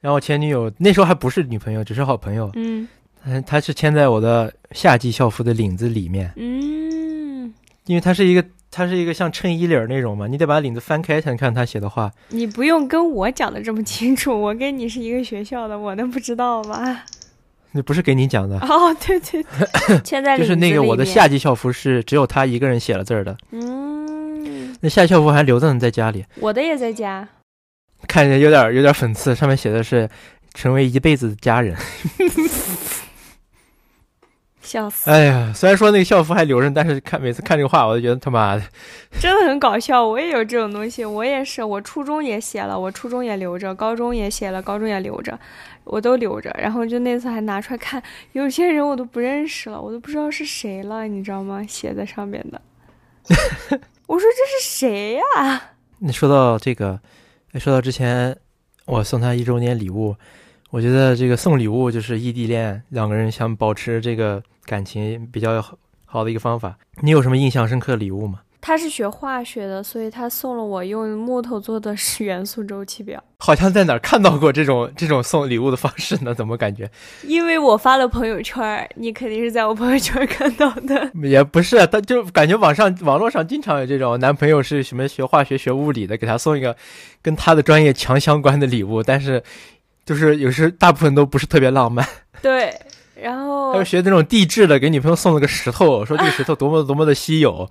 然后我前女友那时候还不是女朋友，只是好朋友。嗯。她她是签在我的夏季校服的领子里面。嗯。因为它是一个它是一个像衬衣领那种嘛，你得把领子翻开才能看他写的话。你不用跟我讲的这么清楚，我跟你是一个学校的，我能不知道吗？那不是给你讲的哦，对对，现 在就是那个我的夏季校服是只有他一个人写了字儿的。嗯，那夏季校服还留着呢，在家里。我的也在家，看着有点有点讽刺，上面写的是“成为一辈子的家人”。笑死！哎呀，虽然说那个校服还留着，但是看每次看这个话，我就觉得他妈的，真的很搞笑。我也有这种东西，我也是，我初中也写了，我初中也留着，高中也写了，高中也留着，我都留着。然后就那次还拿出来看，有些人我都不认识了，我都不知道是谁了，你知道吗？写在上面的。我说这是谁呀？你说到这个，说到之前我送他一周年礼物，我觉得这个送礼物就是异地恋两个人想保持这个。感情比较好好的一个方法，你有什么印象深刻的礼物吗？他是学化学的，所以他送了我用木头做的元素周期表。好像在哪儿看到过这种 这种送礼物的方式呢？怎么感觉？因为我发了朋友圈，你肯定是在我朋友圈看到的。也不是，他就感觉网上网络上经常有这种男朋友是什么学化学学物理的，给他送一个跟他的专业强相关的礼物，但是就是有时大部分都不是特别浪漫。对。然后还有学那种地质的，给女朋友送了个石头，说这个石头多么多么的稀有。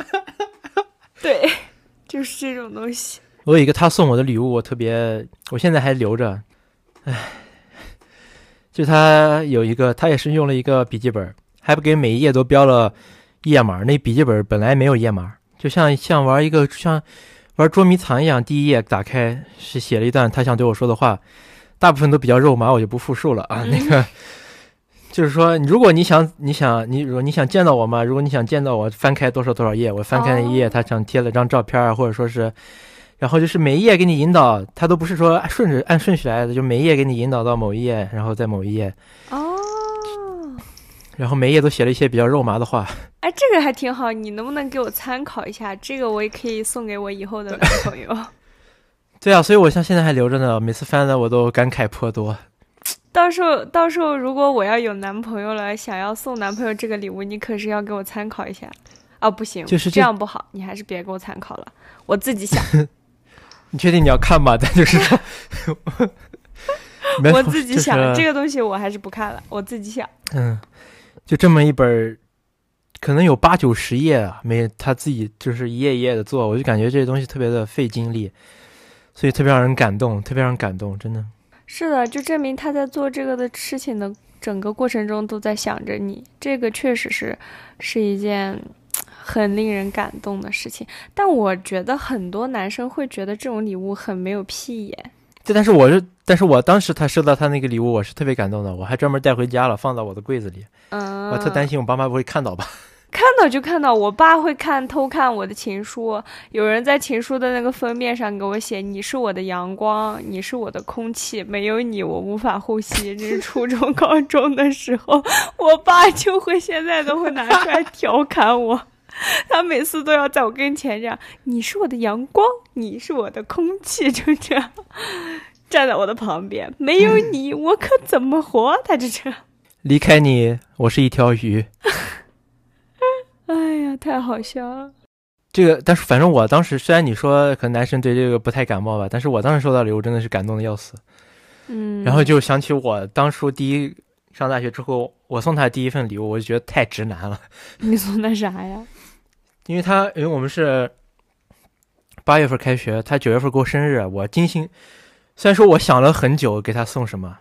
对，就是这种东西。我有一个他送我的礼物，我特别，我现在还留着。唉，就他有一个，他也是用了一个笔记本，还不给每一页都标了页码。那笔记本本来没有页码，就像像玩一个像玩捉迷藏一样，第一页打开是写了一段他想对我说的话。大部分都比较肉麻，我就不复述了啊。那个就是说，如果你想，你想，你如果你想见到我嘛，如果你想见到我，翻开多少多少页，我翻开那一页，他想贴了张照片啊，或者说是，然后就是每一页给你引导，他都不是说顺着按顺序来的，就每一页给你引导到某一页，然后在某一页。哦。然后每页都写了一些比较肉麻的话。哎，这个还挺好，你能不能给我参考一下？这个我也可以送给我以后的男朋友。对啊，所以我像现在还留着呢，每次翻的我都感慨颇多。到时候，到时候如果我要有男朋友了，想要送男朋友这个礼物，你可是要给我参考一下。啊，不行，就是这样不好，你还是别给我参考了，我自己想。你确定你要看吗？但就是说，我自己想，这个东西我还是不看了，我自己想。嗯，就这么一本，可能有八九十页啊，每他自己就是一页一页的做，我就感觉这些东西特别的费精力，所以特别让人感动，特别让人感动，真的。是的，就证明他在做这个的事情的整个过程中都在想着你，这个确实是是一件。很令人感动的事情，但我觉得很多男生会觉得这种礼物很没有屁眼。对，但是我是，但是我当时他收到他那个礼物，我是特别感动的，我还专门带回家了，放到我的柜子里。嗯，我特担心我爸妈不会看到吧？看到就看到，我爸会看偷看我的情书，有人在情书的那个封面上给我写：“你是我的阳光，你是我的空气，没有你我无法呼吸。”这是初中、高中的时候，我爸就会现在都会拿出来调侃我。他每次都要在我跟前这样，你是我的阳光，你是我的空气，就这样站在我的旁边。没有你，我可怎么活？他就这样。离开你，我是一条鱼。太好笑了。这个，但是反正我当时，虽然你说可能男生对这个不太感冒吧，但是我当时收到礼物真的是感动的要死。嗯。然后就想起我当初第一上大学之后，我送他第一份礼物，我就觉得太直男了。你送他啥呀？因为他，因为我们是八月份开学，他九月份过生日，我精心，虽然说我想了很久给他送什么，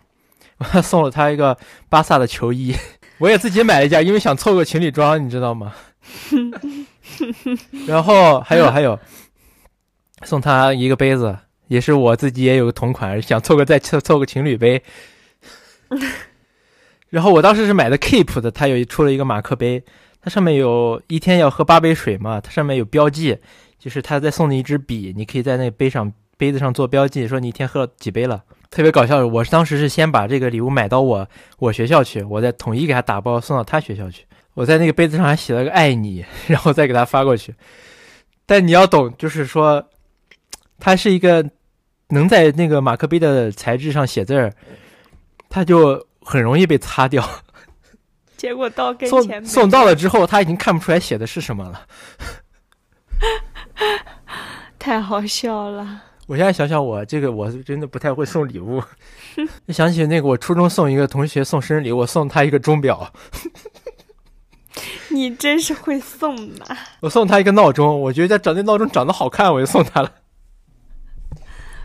我送了他一个巴萨的球衣，我也自己买了一件，因为想凑个情侣装，你知道吗？然后还有还有，送他一个杯子，也是我自己也有个同款，想凑个再凑凑个情侣杯。然后我当时是买的 Keep 的，他有出了一个马克杯。它上面有一天要喝八杯水嘛？它上面有标记，就是他在送你一支笔，你可以在那杯上杯子上做标记，说你一天喝了几杯了，特别搞笑。我是当时是先把这个礼物买到我我学校去，我再统一给他打包送到他学校去。我在那个杯子上还写了个爱你，然后再给他发过去。但你要懂，就是说，它是一个能在那个马克杯的材质上写字儿，它就很容易被擦掉。结果到跟前送送到了之后，他已经看不出来写的是什么了，太好笑了。我现在想想，我这个我真的不太会送礼物。想起那个，我初中送一个同学送生日礼物，我送他一个钟表。你真是会送呐！我送他一个闹钟，我觉得长那闹钟长得好看，我就送他了。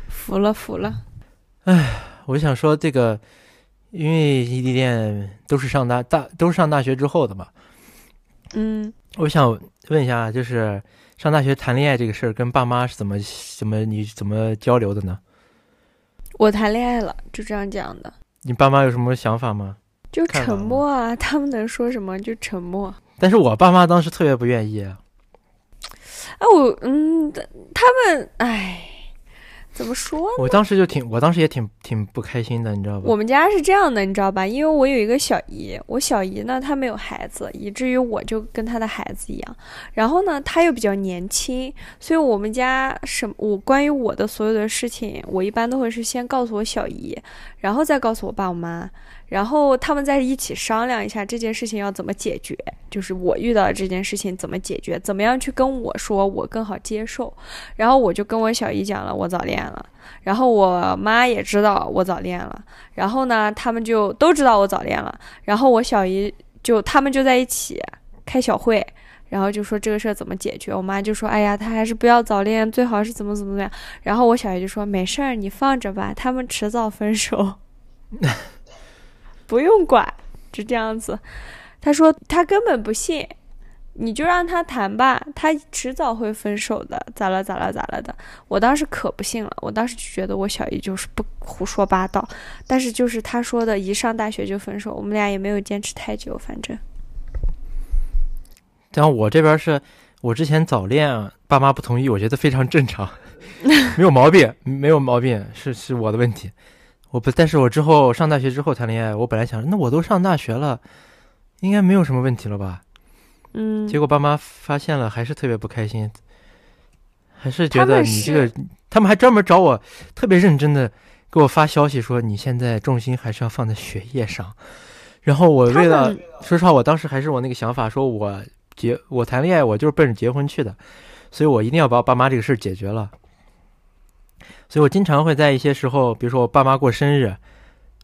服了，服了。哎，我想说这个。因为异地恋都是上大大都是上大学之后的嘛，嗯，我想问一下，就是上大学谈恋爱这个事儿，跟爸妈是怎么怎么你怎么交流的呢？我谈恋爱了，就这样讲的。你爸妈有什么想法吗？就沉默啊，他们能说什么就沉默。但是我爸妈当时特别不愿意。啊，我嗯，他们哎。怎么说呢？我当时就挺，我当时也挺挺不开心的，你知道吧？我们家是这样的，你知道吧？因为我有一个小姨，我小姨呢，她没有孩子，以至于我就跟她的孩子一样。然后呢，她又比较年轻，所以我们家什我关于我的所有的事情，我一般都会是先告诉我小姨，然后再告诉我爸我妈。然后他们在一起商量一下这件事情要怎么解决，就是我遇到的这件事情怎么解决，怎么样去跟我说，我更好接受。然后我就跟我小姨讲了我早恋了，然后我妈也知道我早恋了，然后呢，他们就都知道我早恋了。然后我小姨就他们就在一起开小会，然后就说这个事儿怎么解决。我妈就说，哎呀，他还是不要早恋，最好是怎么怎么怎么样。然后我小姨就说，没事儿，你放着吧，他们迟早分手。不用管，就这样子。他说他根本不信，你就让他谈吧，他迟早会分手的。咋了？咋了？咋了的？我当时可不信了，我当时就觉得我小姨就是不胡说八道。但是就是他说的，一上大学就分手，我们俩也没有坚持太久，反正。然后我这边是我之前早恋，爸妈不同意，我觉得非常正常，没有毛病，没有毛病，是是我的问题。我不，但是我之后上大学之后谈恋爱，我本来想，那我都上大学了，应该没有什么问题了吧？嗯，结果爸妈发现了，还是特别不开心，还是觉得你这个，他们还专门找我，特别认真的给我发消息说你现在重心还是要放在学业上。然后我为了说实话，我当时还是我那个想法，说我结我谈恋爱，我就是奔着结婚去的，所以我一定要把我爸妈这个事儿解决了。所以我经常会在一些时候，比如说我爸妈过生日，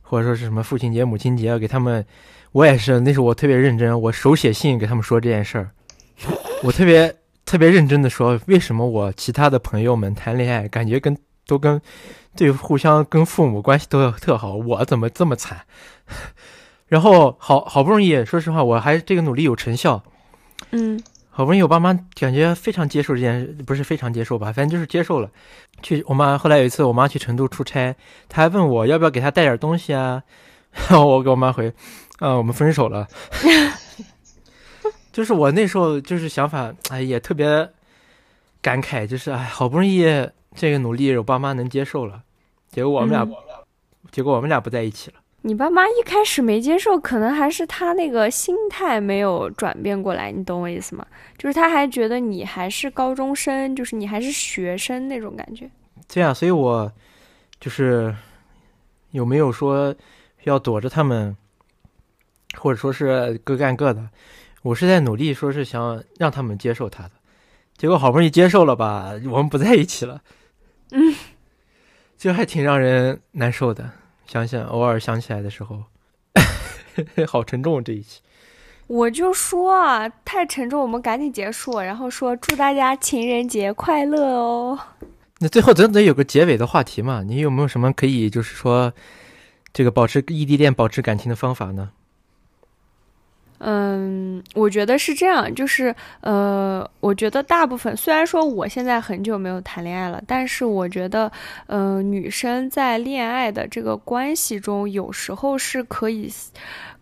或者说是什么父亲节、母亲节，给他们，我也是那时候我特别认真，我手写信给他们说这件事儿，我特别特别认真的说，为什么我其他的朋友们谈恋爱，感觉跟都跟对互相跟父母关系都特好，我怎么这么惨？然后好好不容易，说实话，我还这个努力有成效，嗯。好不容易我爸妈感觉非常接受这件事，不是非常接受吧，反正就是接受了。去我妈后来有一次，我妈去成都出差，她还问我要不要给她带点东西啊，然 后我给我妈回，啊，我们分手了。就是我那时候就是想法，哎，也特别感慨，就是哎，好不容易这个努力我爸妈能接受了，结果我们俩，嗯结果我们俩不在一起了。你爸妈一开始没接受，可能还是他那个心态没有转变过来，你懂我意思吗？就是他还觉得你还是高中生，就是你还是学生那种感觉。对啊，所以我就是有没有说要躲着他们，或者说是各干各的？我是在努力，说是想让他们接受他的，结果好不容易接受了吧，我们不在一起了，嗯，就还挺让人难受的。想想偶尔想起来的时候，好沉重这一期。我就说啊，太沉重，我们赶紧结束，然后说祝大家情人节快乐哦。那最后总得有个结尾的话题嘛？你有没有什么可以就是说这个保持异地恋、保持感情的方法呢？嗯，我觉得是这样，就是呃，我觉得大部分虽然说我现在很久没有谈恋爱了，但是我觉得，呃，女生在恋爱的这个关系中，有时候是可以，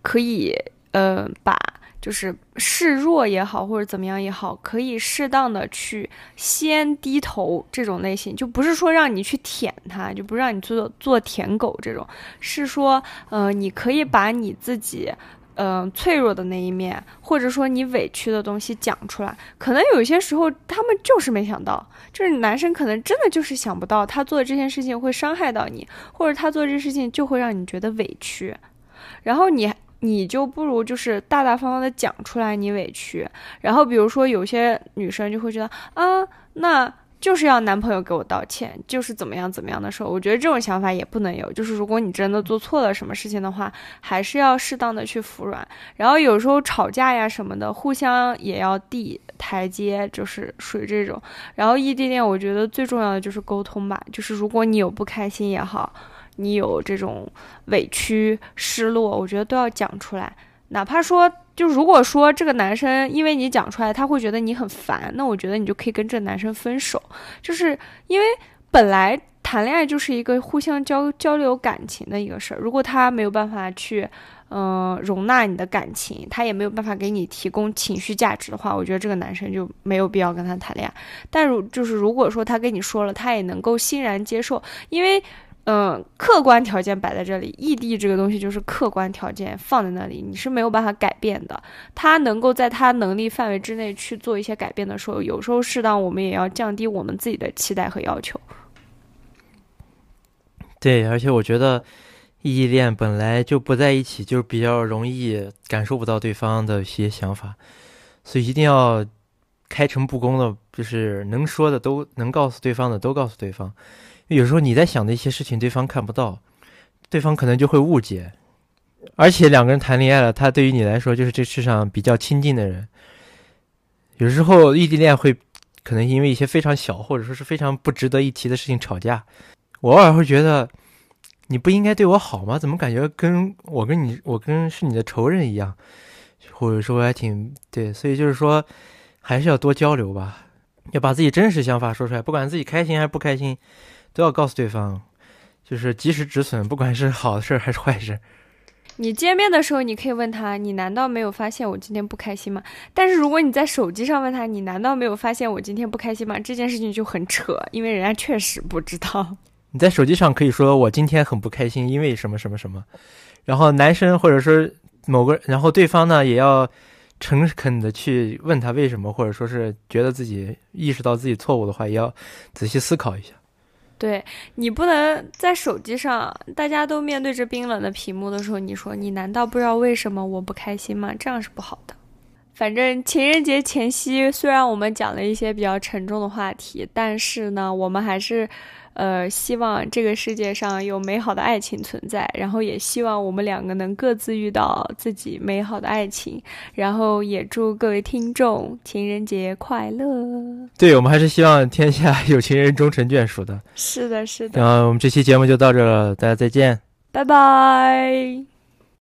可以，呃，把就是示弱也好，或者怎么样也好，可以适当的去先低头这种类型，就不是说让你去舔他，就不让你做做舔狗这种，是说，呃，你可以把你自己。嗯、脆弱的那一面，或者说你委屈的东西讲出来，可能有些时候他们就是没想到，就是男生可能真的就是想不到他做的这件事情会伤害到你，或者他做这事情就会让你觉得委屈，然后你你就不如就是大大方方的讲出来你委屈，然后比如说有些女生就会觉得啊，那。就是要男朋友给我道歉，就是怎么样怎么样的时候，我觉得这种想法也不能有。就是如果你真的做错了什么事情的话，还是要适当的去服软。然后有时候吵架呀什么的，互相也要递台阶，就是属于这种。然后异地恋，我觉得最重要的就是沟通吧。就是如果你有不开心也好，你有这种委屈、失落，我觉得都要讲出来。哪怕说，就如果说这个男生因为你讲出来，他会觉得你很烦，那我觉得你就可以跟这个男生分手。就是因为本来谈恋爱就是一个互相交交流感情的一个事儿，如果他没有办法去，嗯、容纳你的感情，他也没有办法给你提供情绪价值的话，我觉得这个男生就没有必要跟他谈恋爱。但如就是如果说他跟你说了，他也能够欣然接受，因为。嗯，客观条件摆在这里，异地这个东西就是客观条件放在那里，你是没有办法改变的。他能够在他能力范围之内去做一些改变的时候，有时候适当我们也要降低我们自己的期待和要求。对，而且我觉得异地恋本来就不在一起，就比较容易感受不到对方的一些想法，所以一定要开诚布公的，就是能说的都能告诉对方的都告诉对方。有时候你在想的一些事情，对方看不到，对方可能就会误解。而且两个人谈恋爱了，他对于你来说就是这世上比较亲近的人。有时候异地恋会可能因为一些非常小或者说是非常不值得一提的事情吵架。我偶尔会觉得，你不应该对我好吗？怎么感觉跟我跟你，我跟是你的仇人一样？或者说我还挺对，所以就是说，还是要多交流吧，要把自己真实想法说出来，不管自己开心还是不开心，都要告诉对方，就是及时止损，不管是好事还是坏事。你见面的时候，你可以问他：“你难道没有发现我今天不开心吗？”但是如果你在手机上问他：“你难道没有发现我今天不开心吗？”这件事情就很扯，因为人家确实不知道。你在手机上可以说我今天很不开心，因为什么什么什么。然后男生或者说某个，然后对方呢也要诚恳的去问他为什么，或者说是觉得自己意识到自己错误的话，也要仔细思考一下。对你不能在手机上，大家都面对着冰冷的屏幕的时候，你说你难道不知道为什么我不开心吗？这样是不好的。反正情人节前夕，虽然我们讲了一些比较沉重的话题，但是呢，我们还是，呃，希望这个世界上有美好的爱情存在，然后也希望我们两个能各自遇到自己美好的爱情，然后也祝各位听众情人节快乐。对我们还是希望天下 有情人终成眷属的。是的，是的。然后我们这期节目就到这了，大家再见。拜拜。